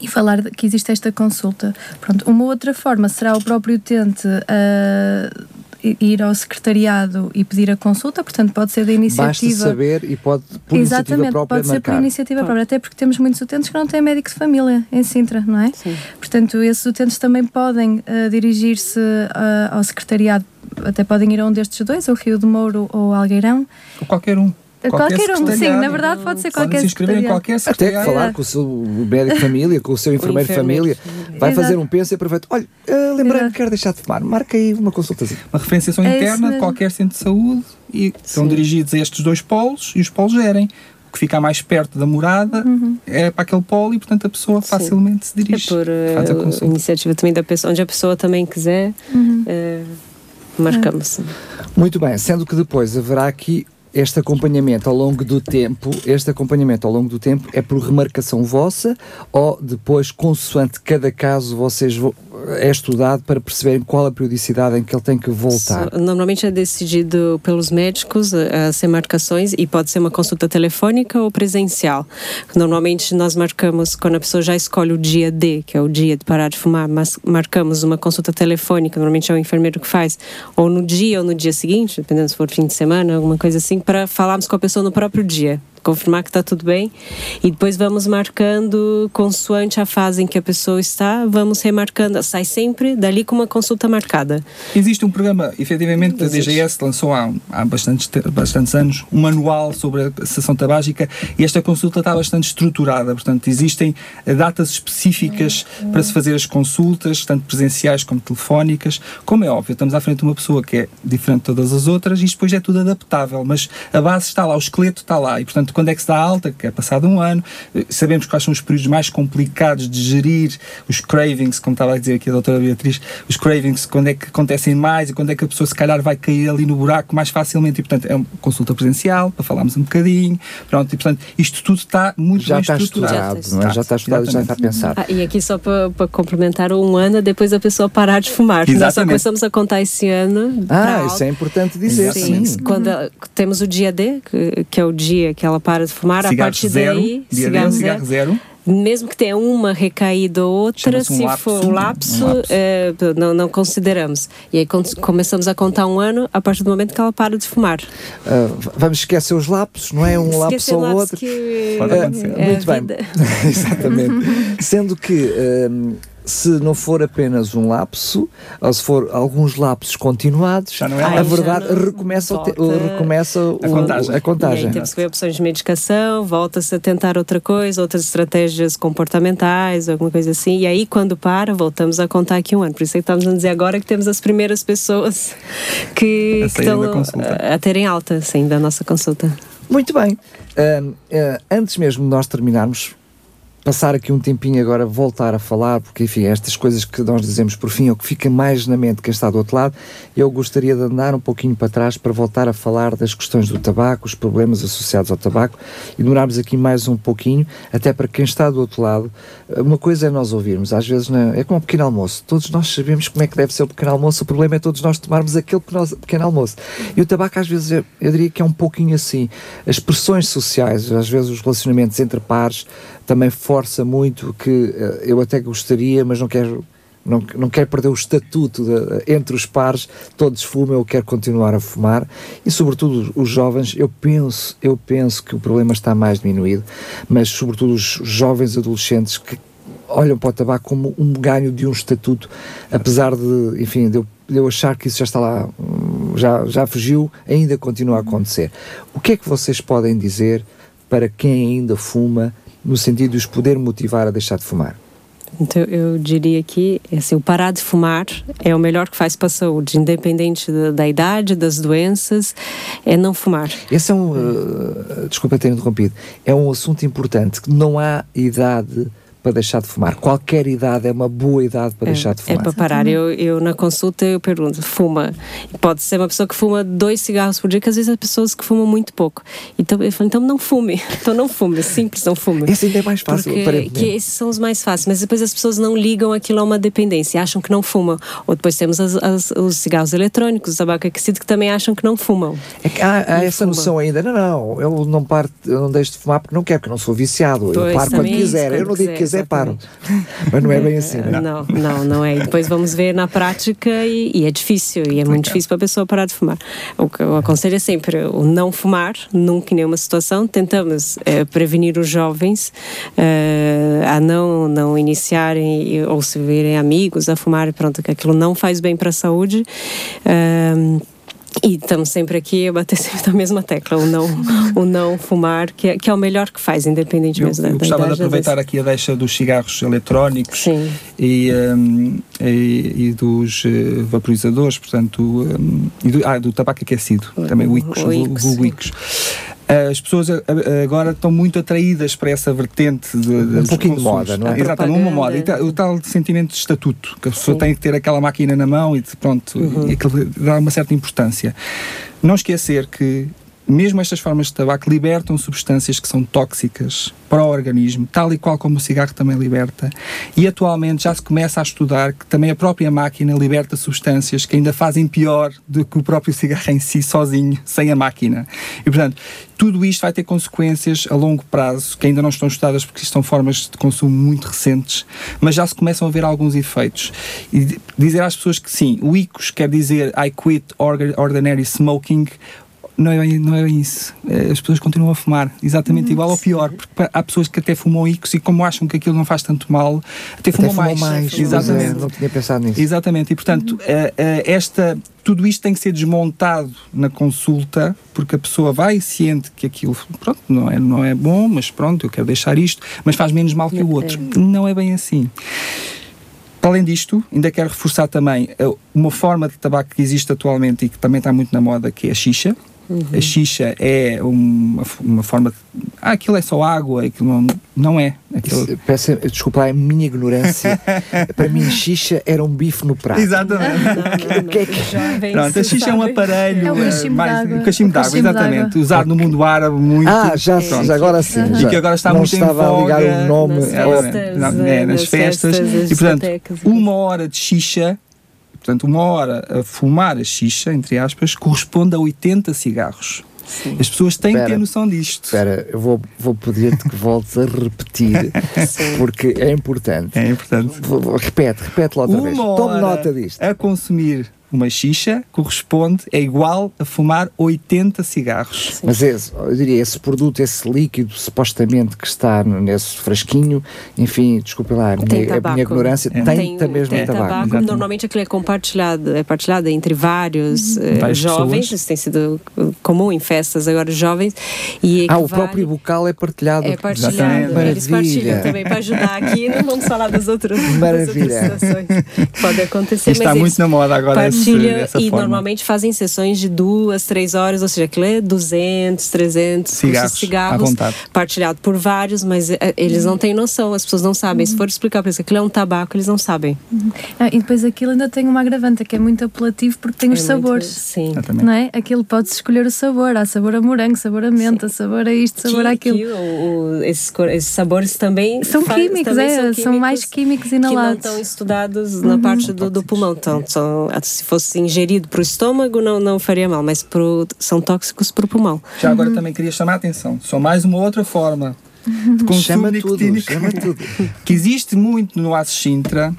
e falar que existe esta consulta. Pronto, uma outra forma será o próprio utente uh, ir ao secretariado e pedir a consulta, portanto pode ser da iniciativa. Basta saber e pode por Exatamente, iniciativa própria pode ser por iniciativa própria, até porque temos muitos utentes que não têm médico de família em Sintra, não é? Sim. Portanto, esses utentes também podem uh, dirigir-se uh, ao secretariado, até podem ir a um destes dois, ou Rio de Mouro ou Algueirão. Ou qualquer um. Qualquer, qualquer um, sim, na verdade pode ser qualquer se inscrever em qualquer Até que falar com o seu médico de família, com o seu enfermeiro de família, vai Exato. fazer um penso e aproveita. Olha, uh, lembrando que quero deixar de fumar, marca aí uma consultazinha. Uma referenciação é interna de qualquer centro de saúde e sim. são dirigidos a estes dois polos e os polos gerem que fica mais perto da morada uhum. é para aquele polo e portanto a pessoa Sim. facilmente se dirige é por uh, iniciativa também da pessoa onde a pessoa também quiser uhum. uh, marcamos muito bem sendo que depois haverá aqui este acompanhamento ao longo do tempo, este acompanhamento ao longo do tempo é por remarcação vossa ou depois, consoante cada caso, vocês é estudado para perceberem qual a periodicidade em que ele tem que voltar? Normalmente é decidido pelos médicos eh, a ser marcações e pode ser uma consulta telefônica ou presencial. Normalmente nós marcamos quando a pessoa já escolhe o dia D, que é o dia de parar de fumar, mas marcamos uma consulta telefônica, normalmente é o enfermeiro que faz, ou no dia ou no dia seguinte, dependendo se for fim de semana, alguma coisa assim, para falarmos com a pessoa no próprio dia confirmar que está tudo bem. E depois vamos marcando consoante a fase em que a pessoa está, vamos remarcando, sai sempre dali com uma consulta marcada. Existe um programa, efetivamente, a DGS lançou há, há bastantes, bastantes anos um manual sobre a sessão tabágica e esta consulta está bastante estruturada, portanto existem datas específicas para se fazer as consultas, tanto presenciais como telefónicas, como é óbvio, estamos à frente de uma pessoa que é diferente de todas as outras e depois é tudo adaptável, mas a base está lá, o esqueleto está lá e portanto quando é que se dá alta, que é passado um ano. Sabemos quais são os períodos mais complicados de gerir os cravings, como estava a dizer aqui a doutora Beatriz, os cravings, quando é que acontecem mais e quando é que a pessoa se calhar vai cair ali no buraco mais facilmente. E, portanto, é uma consulta presencial para falarmos um bocadinho. Pronto, e, portanto, isto tudo está muito já bem está estruturado. Estudado, já, é? já está estudado, já está pensado. Ah, e aqui só para, para complementar, um ano depois a pessoa parar de fumar. Exatamente. Nós só começamos a contar esse ano. Ah, isso é importante dizer. Sim, sim. Quando temos o dia D, que, que, é o dia que ela para de fumar, a partir zero, daí, cigarro, cigarro zero. Mesmo que tenha uma recaída ou outra, um se lapso, for um lapso, um lapso. É, não, não consideramos. E aí começamos a contar um ano a partir do momento que ela para de fumar. Uh, vamos esquecer os lapsos, não é? Um lapso ou outro. Que... Pode acontecer. Uh, muito bem. Exatamente. Sendo que. Uh, se não for apenas um lapso, ou se for alguns lapsos continuados, é a verdade recomeça, o, te, recomeça a contagem. A contagem. E aí temos que ver opções de medicação, volta-se a tentar outra coisa, outras estratégias comportamentais, alguma coisa assim. E aí, quando para, voltamos a contar aqui um ano. Por isso é que estamos a dizer agora que temos as primeiras pessoas que, que estão a, a terem alta, sim, da nossa consulta. Muito bem. Uh, uh, antes mesmo de nós terminarmos, passar aqui um tempinho agora, voltar a falar, porque enfim, estas coisas que nós dizemos por fim, é o que fica mais na mente quem está do outro lado, eu gostaria de andar um pouquinho para trás para voltar a falar das questões do tabaco, os problemas associados ao tabaco e demorarmos aqui mais um pouquinho, até para quem está do outro lado. Uma coisa é nós ouvirmos, às vezes na, é como um pequeno almoço, todos nós sabemos como é que deve ser o pequeno almoço, o problema é todos nós tomarmos aquele pequeno almoço. E o tabaco, às vezes, eu, eu diria que é um pouquinho assim. As pressões sociais, às vezes, os relacionamentos entre pares também força muito que eh, eu até gostaria, mas não quero não, não quero perder o estatuto de, entre os pares, todos fumam, eu quero continuar a fumar e sobretudo os jovens, eu penso, eu penso que o problema está mais diminuído, mas sobretudo os jovens adolescentes que olham para o tabaco como um ganho de um estatuto, apesar de, enfim, de eu, de eu achar que isso já está lá, já, já fugiu, ainda continua a acontecer. O que é que vocês podem dizer para quem ainda fuma no sentido de os poder motivar a deixar de fumar? Então, eu diria que assim, o parar de fumar é o melhor que faz para a saúde, independente da, da idade, das doenças, é não fumar. Esse é um, uh, desculpa ter interrompido, é um assunto importante, que não há idade para deixar de fumar. Qualquer idade é uma boa idade para é, deixar de fumar. É para parar. Eu, eu na consulta eu pergunto, fuma? Pode ser uma pessoa que fuma dois cigarros por dia, que às vezes há pessoas que fumam muito pouco. Então eu falo, então não fume. Então não fume, é simples, não fume. Esse ainda é mais fácil, Porque que esses são os mais fáceis, mas depois as pessoas não ligam aquilo a uma dependência, acham que não fumam. Ou depois temos as, as, os cigarros eletrônicos, o tabaco aquecido, que também acham que não fumam. É que há, há essa noção ainda, não, não, eu não paro, eu não deixo de fumar porque não quero, porque não sou viciado. Pois, eu paro quando quiser, quando eu não digo que quiser, paro. Mas não é bem assim, não é? Não, não, não é. E depois vamos ver na prática e, e é difícil, e é muito difícil para a pessoa parar de fumar. O que eu aconselho é sempre o não fumar, nunca em nenhuma situação. Tentamos é, prevenir os jovens é, a não, não iniciarem ou se virem amigos a fumar, pronto, que aquilo não faz bem para a saúde. É, e estamos sempre aqui a bater sempre na mesma tecla, o não, o não fumar, que é, que é o melhor que faz, independente mesmo da Eu gostava de aproveitar aqui a deixa dos cigarros eletrónicos e, um, e, e, dos uh, vaporizadores, portanto, um, e do, ah, do tabaco aquecido, o, também o Icos, o, o, o Icos as pessoas agora estão muito atraídas para essa vertente de, de um pouquinho de moda, não é? Exatamente, uma moda. E o tal sentimento de estatuto, que a pessoa Sim. tem que ter aquela máquina na mão e pronto, uhum. e aquilo dá uma certa importância. Não esquecer que mesmo estas formas de tabaco libertam substâncias que são tóxicas para o organismo, tal e qual como o cigarro também liberta. E atualmente já se começa a estudar que também a própria máquina liberta substâncias que ainda fazem pior do que o próprio cigarro em si, sozinho, sem a máquina. E portanto, tudo isto vai ter consequências a longo prazo, que ainda não estão estudadas porque são formas de consumo muito recentes, mas já se começam a ver alguns efeitos. E dizer às pessoas que sim, o ICOS quer dizer I quit ordinary smoking, não é, não é isso. É, as pessoas continuam a fumar, exatamente uhum, igual ou pior, porque há pessoas que até fumam icos e como acham que aquilo não faz tanto mal, até, até fumam, mais. mais. Exatamente. Não tinha pensado nisso. Exatamente, e portanto, uhum. esta, tudo isto tem que ser desmontado na consulta, porque a pessoa vai ciente que aquilo, pronto, não é, não é bom, mas pronto, eu quero deixar isto, mas faz menos mal que o outro. Não é bem assim. Além disto, ainda quero reforçar também uma forma de tabaco que existe atualmente e que também está muito na moda, que é a xixa. Uhum. A xixa é uma, uma forma de. Ah, aquilo é só água, aquilo não, não é. Aquilo... Peço, desculpa, é a minha ignorância. Para mim, xixa era um bife no prato. Exatamente. Não, que é que... Pronto, a xixa é um aparelho. É um cachimbo um cachimbo d'água, exatamente. Usado no mundo árabe muito. Ah, já, é. já agora sim. E que agora está não muito estava em voga. a ligar o nome. Nas festas, não, é, nas festas. festas e portanto, uma hora de xixa portanto, uma hora a fumar a xixa, entre aspas, corresponde a 80 cigarros. Sim. As pessoas têm que ter noção disto. Espera, eu vou, vou pedir-te que voltes a repetir, porque é importante. É importante. Repete, repete lá outra Uma vez. Tome nota disto. A consumir uma xixa corresponde, é igual a fumar 80 cigarros. Sim. Mas esse, eu diria, esse produto, esse líquido supostamente que está nesse frasquinho, enfim, desculpe lá, a minha, a minha ignorância, é. tem, tem também tem tabaco. tabaco. Normalmente aquilo é compartilhado, é partilhado entre vários uh, jovens, pessoas. isso tem sido comum em festas agora jovens. E ah, o próprio bocal é partilhado. É partilhado. Exatamente. Eles partilham também para ajudar aqui, não vamos falar das outras, Maravilha. das outras situações que podem acontecer. Está muito na moda agora Partilha dessa e forma. normalmente fazem sessões de duas, três horas, ou seja, aquilo é 200, 300 Cigarros, cigarros partilhado por vários, mas eh, eles não têm noção, as pessoas não sabem. Se for explicar para eles que aquilo é um tabaco, eles não sabem. Ah, e depois aquilo ainda tem uma agravante que é muito apelativo porque tem os É muito- sabores. sim. Não é? Aquilo pode-se escolher o sabor. Há sabor a morango, sabor a menta, sabor a isto, sabor Que- àquilo. que o- o- esses, esses sabores também São químicos, também é, são mais químicos que não inalados. estão estudados na parte do, do pulmão. Então, são, se fosse ingerido para o estômago, não, não faria mal, mas pro, são tóxicos para o pulmão. Já agora também queria chamar a atenção. Só mais uma outra forma de consumo Chama tudo, nicotínico chama tudo. que existe muito no Aço Sintra.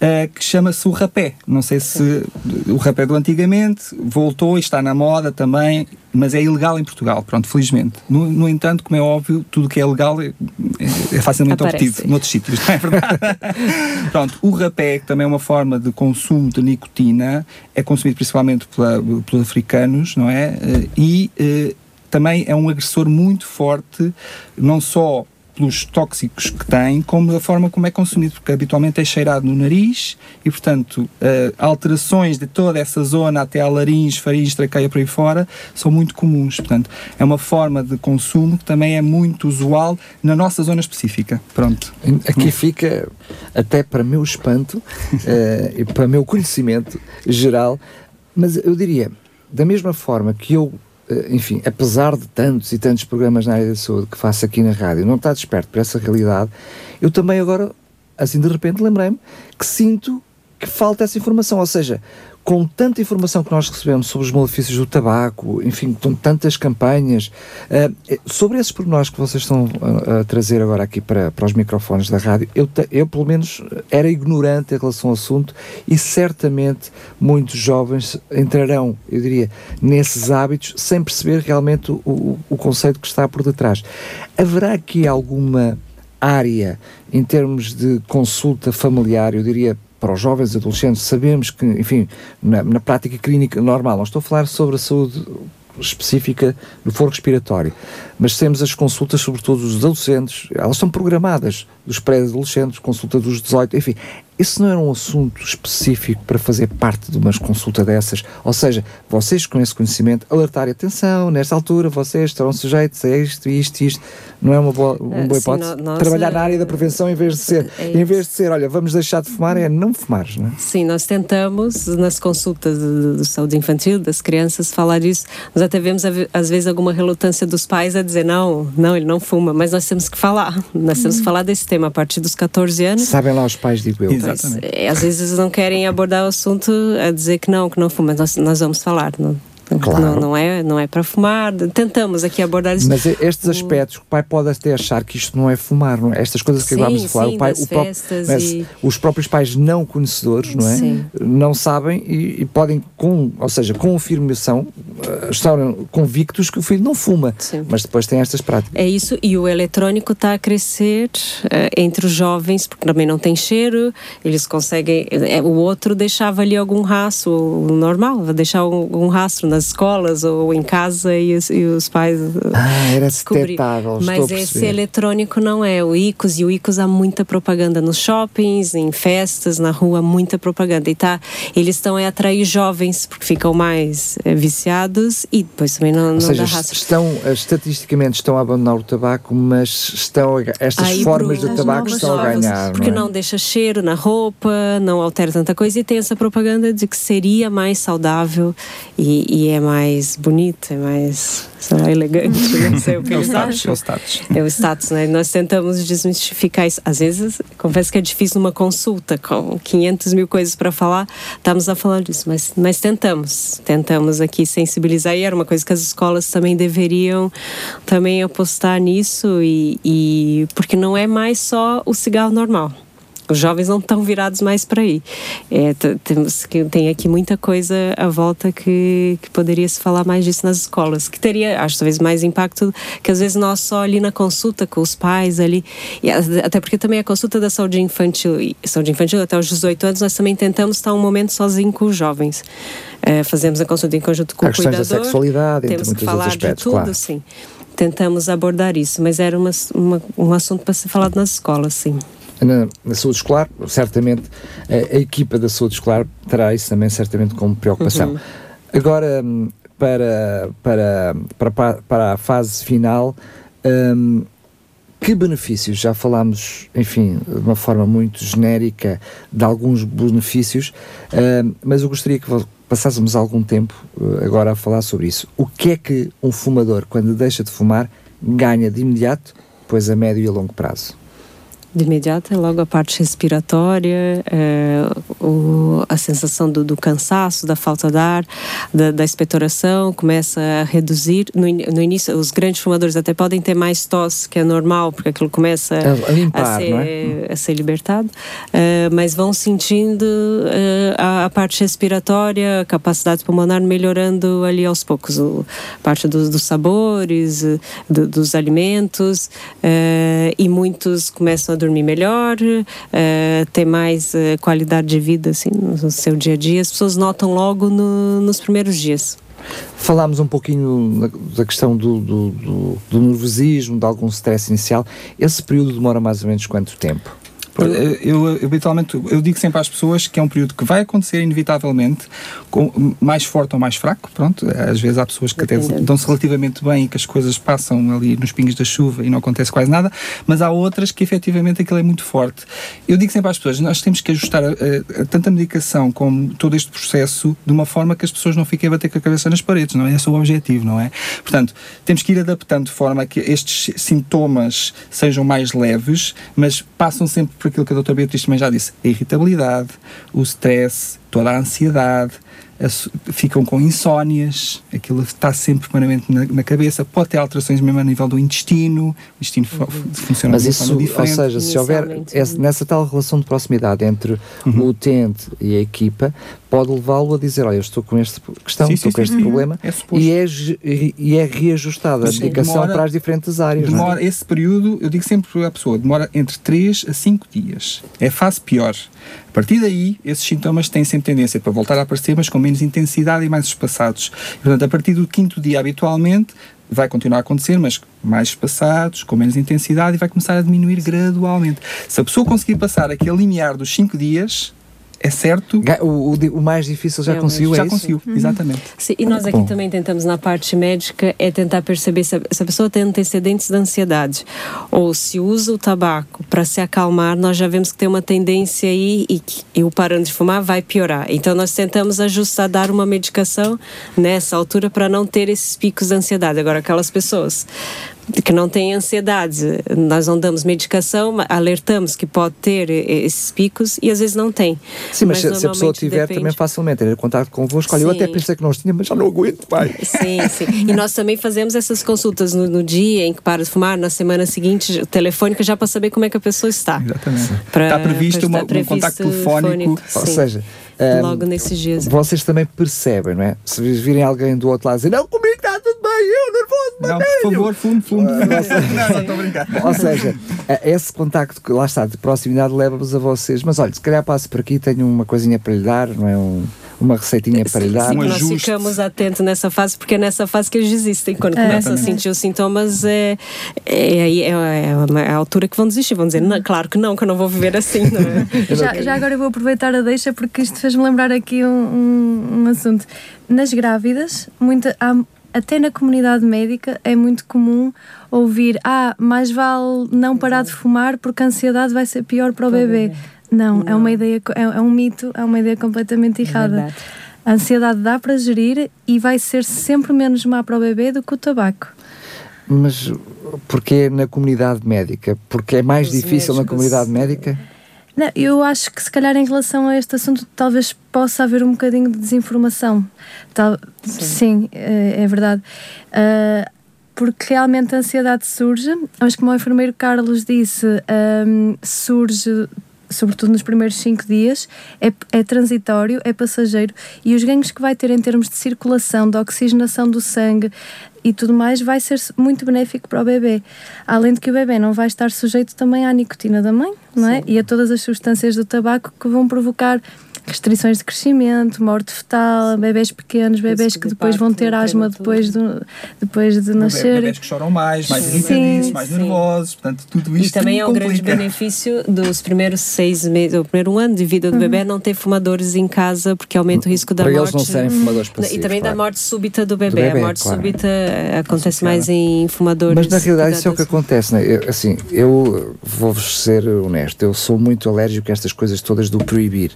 Eh, que chama-se o rapé. Não sei se o rapé do antigamente voltou e está na moda também, mas é ilegal em Portugal, pronto, felizmente. No, no entanto, como é óbvio, tudo que é legal é, é facilmente Aparece. obtido noutros sítios, não é verdade? pronto, o rapé, que também é uma forma de consumo de nicotina, é consumido principalmente pela- pelos africanos, não é? Eh, E eh, também é um agressor muito forte, não só pelos tóxicos que tem, como da forma como é consumido, porque habitualmente é cheirado no nariz e, portanto, eh, alterações de toda essa zona até à laringe, faringe, traqueia por aí fora, são muito comuns. Portanto, é uma forma de consumo que também é muito usual na nossa zona específica. Pronto. Aqui fica, até para meu espanto eh, e para meu conhecimento geral, mas eu diria, da mesma forma que eu, enfim, apesar de tantos e tantos programas na área da saúde que faço aqui na rádio, não está desperto para essa realidade, eu também agora, assim de repente, lembrei-me que sinto que falta essa informação, ou seja, com tanta informação que nós recebemos sobre os malefícios do tabaco, enfim, com tantas campanhas, eh, eh, sobre esses pormenores que vocês estão a, a trazer agora aqui para, para os microfones da rádio, eu, eu pelo menos era ignorante em relação ao assunto e certamente muitos jovens entrarão, eu diria, nesses hábitos sem perceber realmente o, o, o conceito que está por detrás. Haverá aqui alguma área em termos de consulta familiar, eu diria para os jovens e adolescentes, sabemos que, enfim, na, na prática clínica normal, não estou a falar sobre a saúde específica do foro respiratório, mas temos as consultas, sobretudo dos adolescentes, elas estão programadas, dos pré-adolescentes, consulta dos 18, enfim, isso não era um assunto específico para fazer parte de uma consulta dessas? Ou seja, vocês com esse conhecimento, alertar atenção, nesta altura vocês estarão sujeitos a isto, isto, isto, não é uma boa, uma Eh, boa sim, hipótese? nós, Trabalhar na eh, área da prevenção em vez de ser, é em vez de ser, olha, vamos deixar de fumar, é não fumares, não é? Sim, nós tentamos nas consultas de, de saúde infantil das crianças falar isso. Nós até vemos às vezes alguma relutância dos pais a dizer não, não, ele não fuma, mas nós temos que falar. Nós temos que falar desse tema a partir dos 14 anos. Sabem lá os pais, digo eu. Exato. Mas, Exatamente. é, às vezes não querem abordar o assunto a dizer que não, que não fuma, mas nós, nós vamos falar. Não, Claro. não, não é, não é para fumar. Tentamos aqui abordar isso. Mas e- estes aspectos, o pai pode até achar que isto não é fumar, não é? Estas coisas que acabámos de falar, sim, o pai, o próprio- e- os próprios pais não conhecedores, não é? Sim. Não sabem e, e podem, com, ou seja, com afirmação, eh, estar convictos que o filho não fuma, Sim. mas depois tem estas práticas. É isso, e o eletrônico está a crescer eh, entre os jovens, porque também não tem cheiro, eles conseguem. eh, o outro deixava ali algum rastro, normal, deixar algum rastro nas escolas ou em casa e os, e os pais. eh, Ah, era detectável, Mas esse eletrônico não é. O ICOS, e o ICOS há muita propaganda nos shoppings, em festas, na rua, muita propaganda. E tá, eles estão a atrair jovens, porque ficam mais eh, viciados e depois também não, não seja, dá rastro. estão, eh, estatisticamente estão a abandonar o tabaco, mas estão estas Aí, formas de tabaco estão a ganhar. Porque não, é? não deixa cheiro na roupa, não altera tanta coisa e tem essa propaganda de que seria mais saudável e, e é mais bonito, é mais, sei lá, elegante, não sei o que É o status, é o status. É o status, né? Nós tentamos desmistificar isso. Às vezes, confesso que é difícil numa consulta com 500 mil coisas para falar, estamos a falar disso, mas, mas tentamos. Tentamos aqui sensibilizar e era uma coisa que as escolas também deveriam também apostar nisso e, e porque não é mais só o cigarro normal. Os jovens não estão virados mais para aí. É, temos que tem aqui muita coisa à volta que, que poderia se falar mais disso nas escolas, que teria, acho talvez mais impacto que às vezes nós só ali na consulta com os pais ali, e a- até porque também a consulta da saúde infantil, e- saúde infantil até os 18 anos, nós também tentamos estar um momento sozinho com os jovens. É, fazemos a consulta em conjunto com Há o questões da cuidador. sexualidade, temos que falar aspectos, de tudo, claro. sim. Tentamos abordar isso, mas era uma, uma- um assunto para ser falado nas escolas, sim. Na, na, saúde escolar, certamente a, a, equipa da saúde escolar terá isso também certamente como preocupação. Uhum. Agora, hum, para, para, para, para a fase final, um, que benefícios? Já falámos, enfim, de uma forma muito genérica de alguns benefícios, uh, mas eu gostaria que passássemos algum tempo uh, agora a falar sobre isso. O que é que um fumador, quando deixa de fumar, ganha de imediato, pois a médio e a longo prazo? De imediato é logo a parte respiratória, é, o, a sensação do, do, cansaço, da falta de ar, da, da expectoração começa a reduzir. No, no, início, os grandes fumadores até podem ter mais tosse, que é normal, porque aquilo começa a, limpar, a, ser, é? a ser, libertado, é, mas vão sentindo é, a, a, parte respiratória, a capacidade pulmonar melhorando ali aos poucos, o, parte dos, dos sabores, do, dos alimentos, é, e muitos começam a dormir melhor, uh, ter mais uh, qualidade de vida assim, no seu dia a dia. As pessoas notam logo no, nos primeiros dias. Falámos um pouquinho da questão do, do, do, do nervosismo, de algum stress inicial. Esse período demora mais ou menos quanto tempo? Eu, eu, habitualmente, eu digo sempre às pessoas que é um período que vai acontecer inevitavelmente, com, mais forte ou mais fraco, pronto, às vezes há pessoas que até dão-se relativamente bem e que as coisas passam ali nos pingos da chuva e não acontece quase nada, mas há outras que efetivamente aquilo é muito forte. Eu digo sempre às pessoas, nós temos que ajustar a, a, a tanta medicação como todo este processo de uma forma que as pessoas não fiquem a bater com a cabeça nas paredes, não é? Esse é o objetivo, não é? Portanto, temos que ir adaptando de forma a que estes sintomas sejam mais leves, mas passam sempre por aquilo que a doutora Beatriz também já disse, a irritabilidade, o stress, toda a ansiedade, ficam com insónias, aquilo está sempre permanentemente na, na, cabeça, pode ter alterações mesmo a nível do intestino, o intestino uhum. funciona Mas de isso, forma diferente. Ou seja, se houver essa, nessa tal relação de proximidade entre uhum. o utente e a equipa, pode levá-lo a dizer, olha, eu estou com esta questão, sim, estou sim, com este sim, problema, é e, é, e é reajustada a medicação demora, para as diferentes áreas. É? Demora, esse período, eu digo sempre à pessoa, demora entre 3 a 5 dias. É a fase pior. A partir daí, esses sintomas têm sempre tendência para voltar a aparecer, mas com menos intensidade e mais espaçados. E, portanto, a partir do quinto dia, habitualmente, vai continuar a acontecer, mas mais espaçados, com menos intensidade e vai começar a diminuir gradualmente. Se a pessoa conseguir passar aquele limiar dos 5 dias, é certo. O, o, o, mais difícil já é, conseguiu, Já é conseguiu, uhum. exatamente. Sim, e nós aqui Bom. também tentamos, na parte médica, é tentar perceber se a, se a pessoa tem antecedentes da ansiedade ou se usa o tabaco para se acalmar, nós já vemos que tem uma tendência aí e que eu parando de fumar vai piorar. Então nós tentamos ajustar, dar uma medicação nessa altura para não ter esses picos de ansiedade. Agora, aquelas pessoas que não têm ansiedade. Nós não damos medicação, alertamos que pode ter esses picos e às vezes não tem. Sim, mas, mas se a pessoa tiver depende. também facilmente ter contato convosco, olha, sim. eu até pensei que nós tínhamos, mas já não aguento mais. Sim, sim. E nós também fazemos essas consultas no, no, dia em que para de fumar, na semana seguinte, telefônica, já para saber como é que a pessoa está. Exatamente. Pra, está previsto uma, previsto um contacto telefónico. Ou seja, um, Logo nesses dias. Vocês também percebem, não é? Se virem alguém do outro lado dizer, não, comigo está tudo bem, eu nervoso, Não, por favor, fumo, fumo. Uh, não, estou a brincar. Ou seja, esse contacto que lá está de proximidade leva-vos a vocês, mas olha, se calhar passo por aqui, tenho uma coisinha para lhe dar, não é? Um, uma receitinha para lhe dar. Sim, um nós ficamos atentos nessa fase, porque é nessa fase que eles desistem. Quando é, começam a sentir os sintomas, é, é, é, é, a altura que vão desistir. Vão dizer, não, claro que não, que eu não vou viver assim. É? já, já, agora eu vou aproveitar a deixa, porque isto fez-me lembrar aqui um, um, um, assunto. Nas grávidas, muita, há, até na comunidade médica, é muito comum ouvir: ah, mais vale não parar de fumar porque a ansiedade vai ser pior para o bebê. Não, não, é uma ideia, é, é, um mito, é uma ideia completamente é errada. É a ansiedade dá para gerir e vai ser sempre menos má para o bebê do que o tabaco. Mas porquê na comunidade médica? Porque é mais Os difícil na comunidade médica? Não, eu acho que se calhar em relação a este assunto talvez possa haver um bocadinho de desinformação. Tal, sim. sim é, é, verdade. Uh, porque realmente a ansiedade surge, mas como o enfermeiro Carlos disse, um, surge sobretudo nos primeiros cinco dias, é, é transitório, é passageiro e os ganhos que vai ter em termos de circulação, de oxigenação do sangue e tudo mais vai ser muito benéfico para o bebê. Além de que o bebê não vai estar sujeito também à nicotina da mãe, não é? E a todas as substâncias do tabaco que vão provocar restrições de crescimento, morte fetal, bebés pequenos, bebés que de depois vão ter asma depois, do, depois de nascer. Bebés que choram mais, mais irritadiços, mais Sim. nervosos, portanto, tudo isto E também é um grande benefício dos primeiros seis meses, o primeiro ano de vida do bebê não ter fumadores em casa, porque aumenta o risco da Para morte. eles não serem fumadores passivos. e também da claro. morte súbita do bebê. bebê, a morte claro. súbita eh, acontece Associada. mais em fumadores. Mas na realidade isso é o que acontece, né? Eu, assim, eu vou-vos ser honesto, eu sou muito alérgico a estas coisas todas do proibir.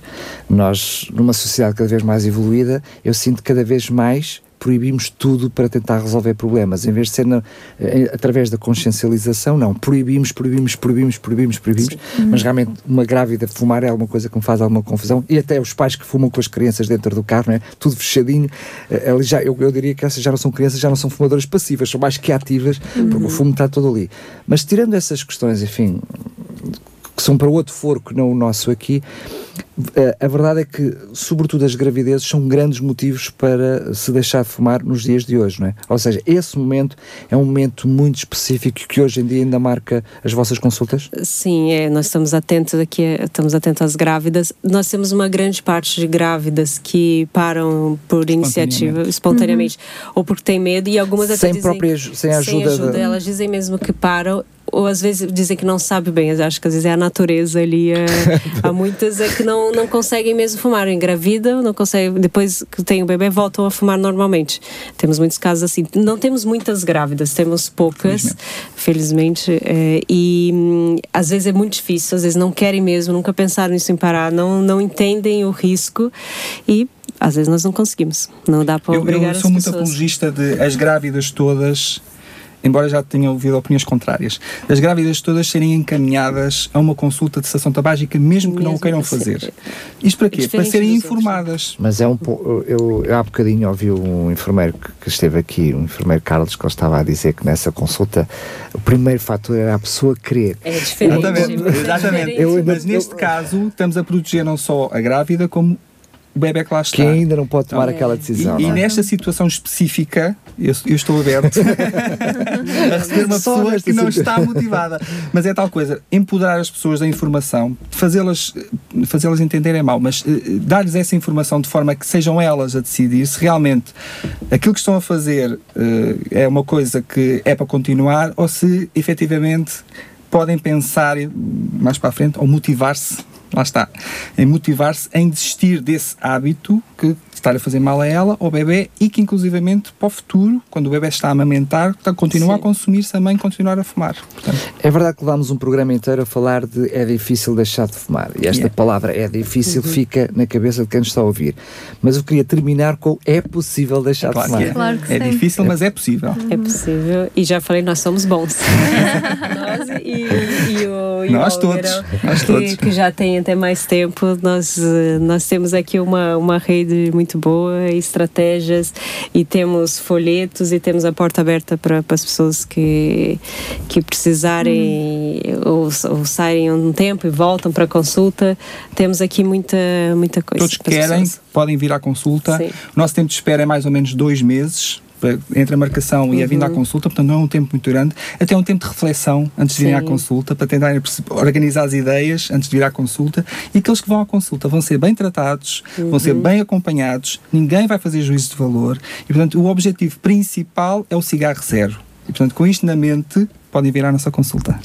Nós, numa sociedade cada vez mais evoluída, eu sinto cada vez mais proibimos tudo para tentar resolver problemas, em vez de ser na- eh, através da consciencialização, não, proibimos, proibimos, proibimos, proibimos, proibimos, mas realmente uma grávida fumar é alguma coisa que me faz alguma confusão, e até os pais que fumam com as crianças dentro do carro, não é? tudo fechadinho, eh, ali já, eu, eu diria que essas já não são crianças, já não são fumadoras passivas, são mais que ativas, porque o fumo está todo ali. Mas tirando essas questões, enfim, que são para outro foro que não o nosso aqui, a verdade é que, sobretudo as gravidezes, são grandes motivos para se deixar de fumar nos dias de hoje, não é? Ou seja, esse momento é um momento muito específico que hoje em dia ainda marca as vossas consultas? Sim, é, nós estamos atentos aqui, estamos atentos às grávidas. Nós temos uma grande parte de grávidas que param por iniciativa, espontaneamente, ou porque têm medo, e algumas até Sem dizem, própria sem ajuda da- Elas dizem mesmo que param, ou às vezes dizem que não sabe bem, eu acho que às vezes é a natureza ali. é- há muitas é que não, não conseguem mesmo fumar, engravidam, não conseguem, depois que tem o bebê, voltam a fumar normalmente. Temos muitos casos assim. Não temos muitas grávidas, temos poucas, felizmente, é, e hum, às vezes é muito difícil, às vezes não querem mesmo, nunca pensaram nisso em parar, não, não entendem o risco e às vezes nós não conseguimos. Não dá para Eu, obrigar eu as sou muito pessoas. apologista de as grávidas todas, embora já tenha ouvido opiniões contrárias, as grávidas todas serem encaminhadas a uma consulta de sessão tabágica, mesmo que não o queiram fazer. Isto para quê? Para serem informadas. Mas é um pouco. Eu, eu há bocadinho ouvi um enfermeiro que, que esteve aqui, um enfermeiro Carlos, que ele estava a dizer que nessa consulta o primeiro fator era a pessoa querer. É diferente. Exatamente, é exatamente. diferente. Eu Mas neste caso, estamos a proteger não só a grávida, como o bebê que lá está. Que ainda não pode tomar É. aquela decisão. E, e é? nesta situação específica, eu, eu estou aberto a receber uma Só pessoa que não está motivada. Mas é tal coisa, empoderar as pessoas da informação, fazê-las fazê-las entender é mau, mas eh, dar-lhes essa informação de forma que sejam elas a decidir se realmente aquilo que estão a fazer eh, é uma coisa que é para continuar ou se efetivamente podem pensar mais para a frente ou motivar-se lá está, em motivar-se em desistir desse hábito que está a fazer mal a ela, ao bebê e que inclusivamente para o futuro, quando o bebê está a amamentar, está- continua Sim. a consumir-se a mãe continuar a fumar. Portanto, É verdade que levámos um programa inteiro a falar de é difícil deixar de fumar. E esta Yeah. palavra é difícil Uhum. fica na cabeça de quem nos está a ouvir. Mas eu queria terminar com é possível deixar claro de fumar. que é. Claro que é sim. difícil, mas é possível. É possível. E já falei, nós somos bons. nós e, e o e Nós o todos, Almeirão, nós que, todos. que já tem até mais tempo. Nós, eh, nós temos aqui uma, uma rede muito boa, estratégias, e temos folhetos e temos a porta aberta para, as pessoas que, que precisarem ou, ou saírem um tempo e voltam para a consulta. Temos aqui muita, muita coisa. Todos que querem pessoas. podem vir à consulta. Sim. O nosso tempo de espera é mais ou menos dois meses. Entre a marcação e a vinda à Uhum. consulta, portanto não é um tempo muito grande, até é um tempo de reflexão antes de virem à consulta, para perce- organizar as ideias antes de vir à consulta. E aqueles que vão à consulta vão ser bem tratados, vão ser Uhum. bem acompanhados, ninguém vai fazer juízo de valor. E portanto o objetivo principal é o cigarro zero. E portanto com isto na mente, podem vir à nossa consulta.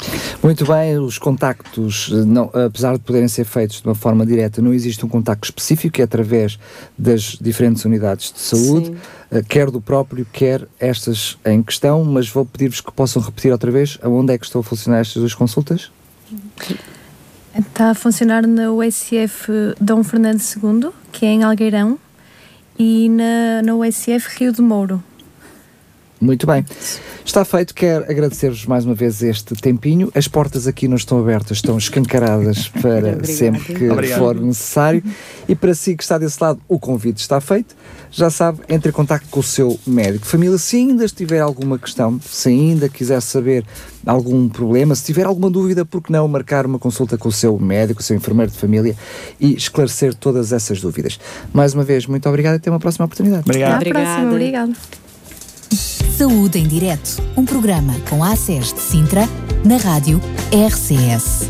Muito bem, os contactos, eh, não, apesar de poderem ser feitos de uma forma direta, não existe um contacto específico, é através das diferentes unidades de saúde, Sim. eh, quer do próprio, quer estas em questão, mas vou pedir-vos que possam repetir outra vez aonde é que estão a funcionar estas duas consultas. Está a funcionar na USF Dom Fernando II, que é em Algueirão, e na, na USF Rio de Mouro. Muito bem. Está feito, quero agradecer-vos mais uma vez este tempinho. As portas aqui não estão abertas, estão escancaradas para Obrigada. sempre que Obrigado. for necessário. E para si que está desse lado, o convite está feito. Já sabe, entre em contato com o seu médico de família. Se ainda estiver alguma questão, se ainda quiser saber algum problema, se tiver alguma dúvida, por que não marcar uma consulta com o seu médico, o seu enfermeiro de família e esclarecer todas essas dúvidas. Mais uma vez, muito obrigado e até uma próxima oportunidade. Obrigado. Até à Obrigada. próxima, obrigada. Saúde em Direto, um programa com a ACES de Sintra, na rádio RCS.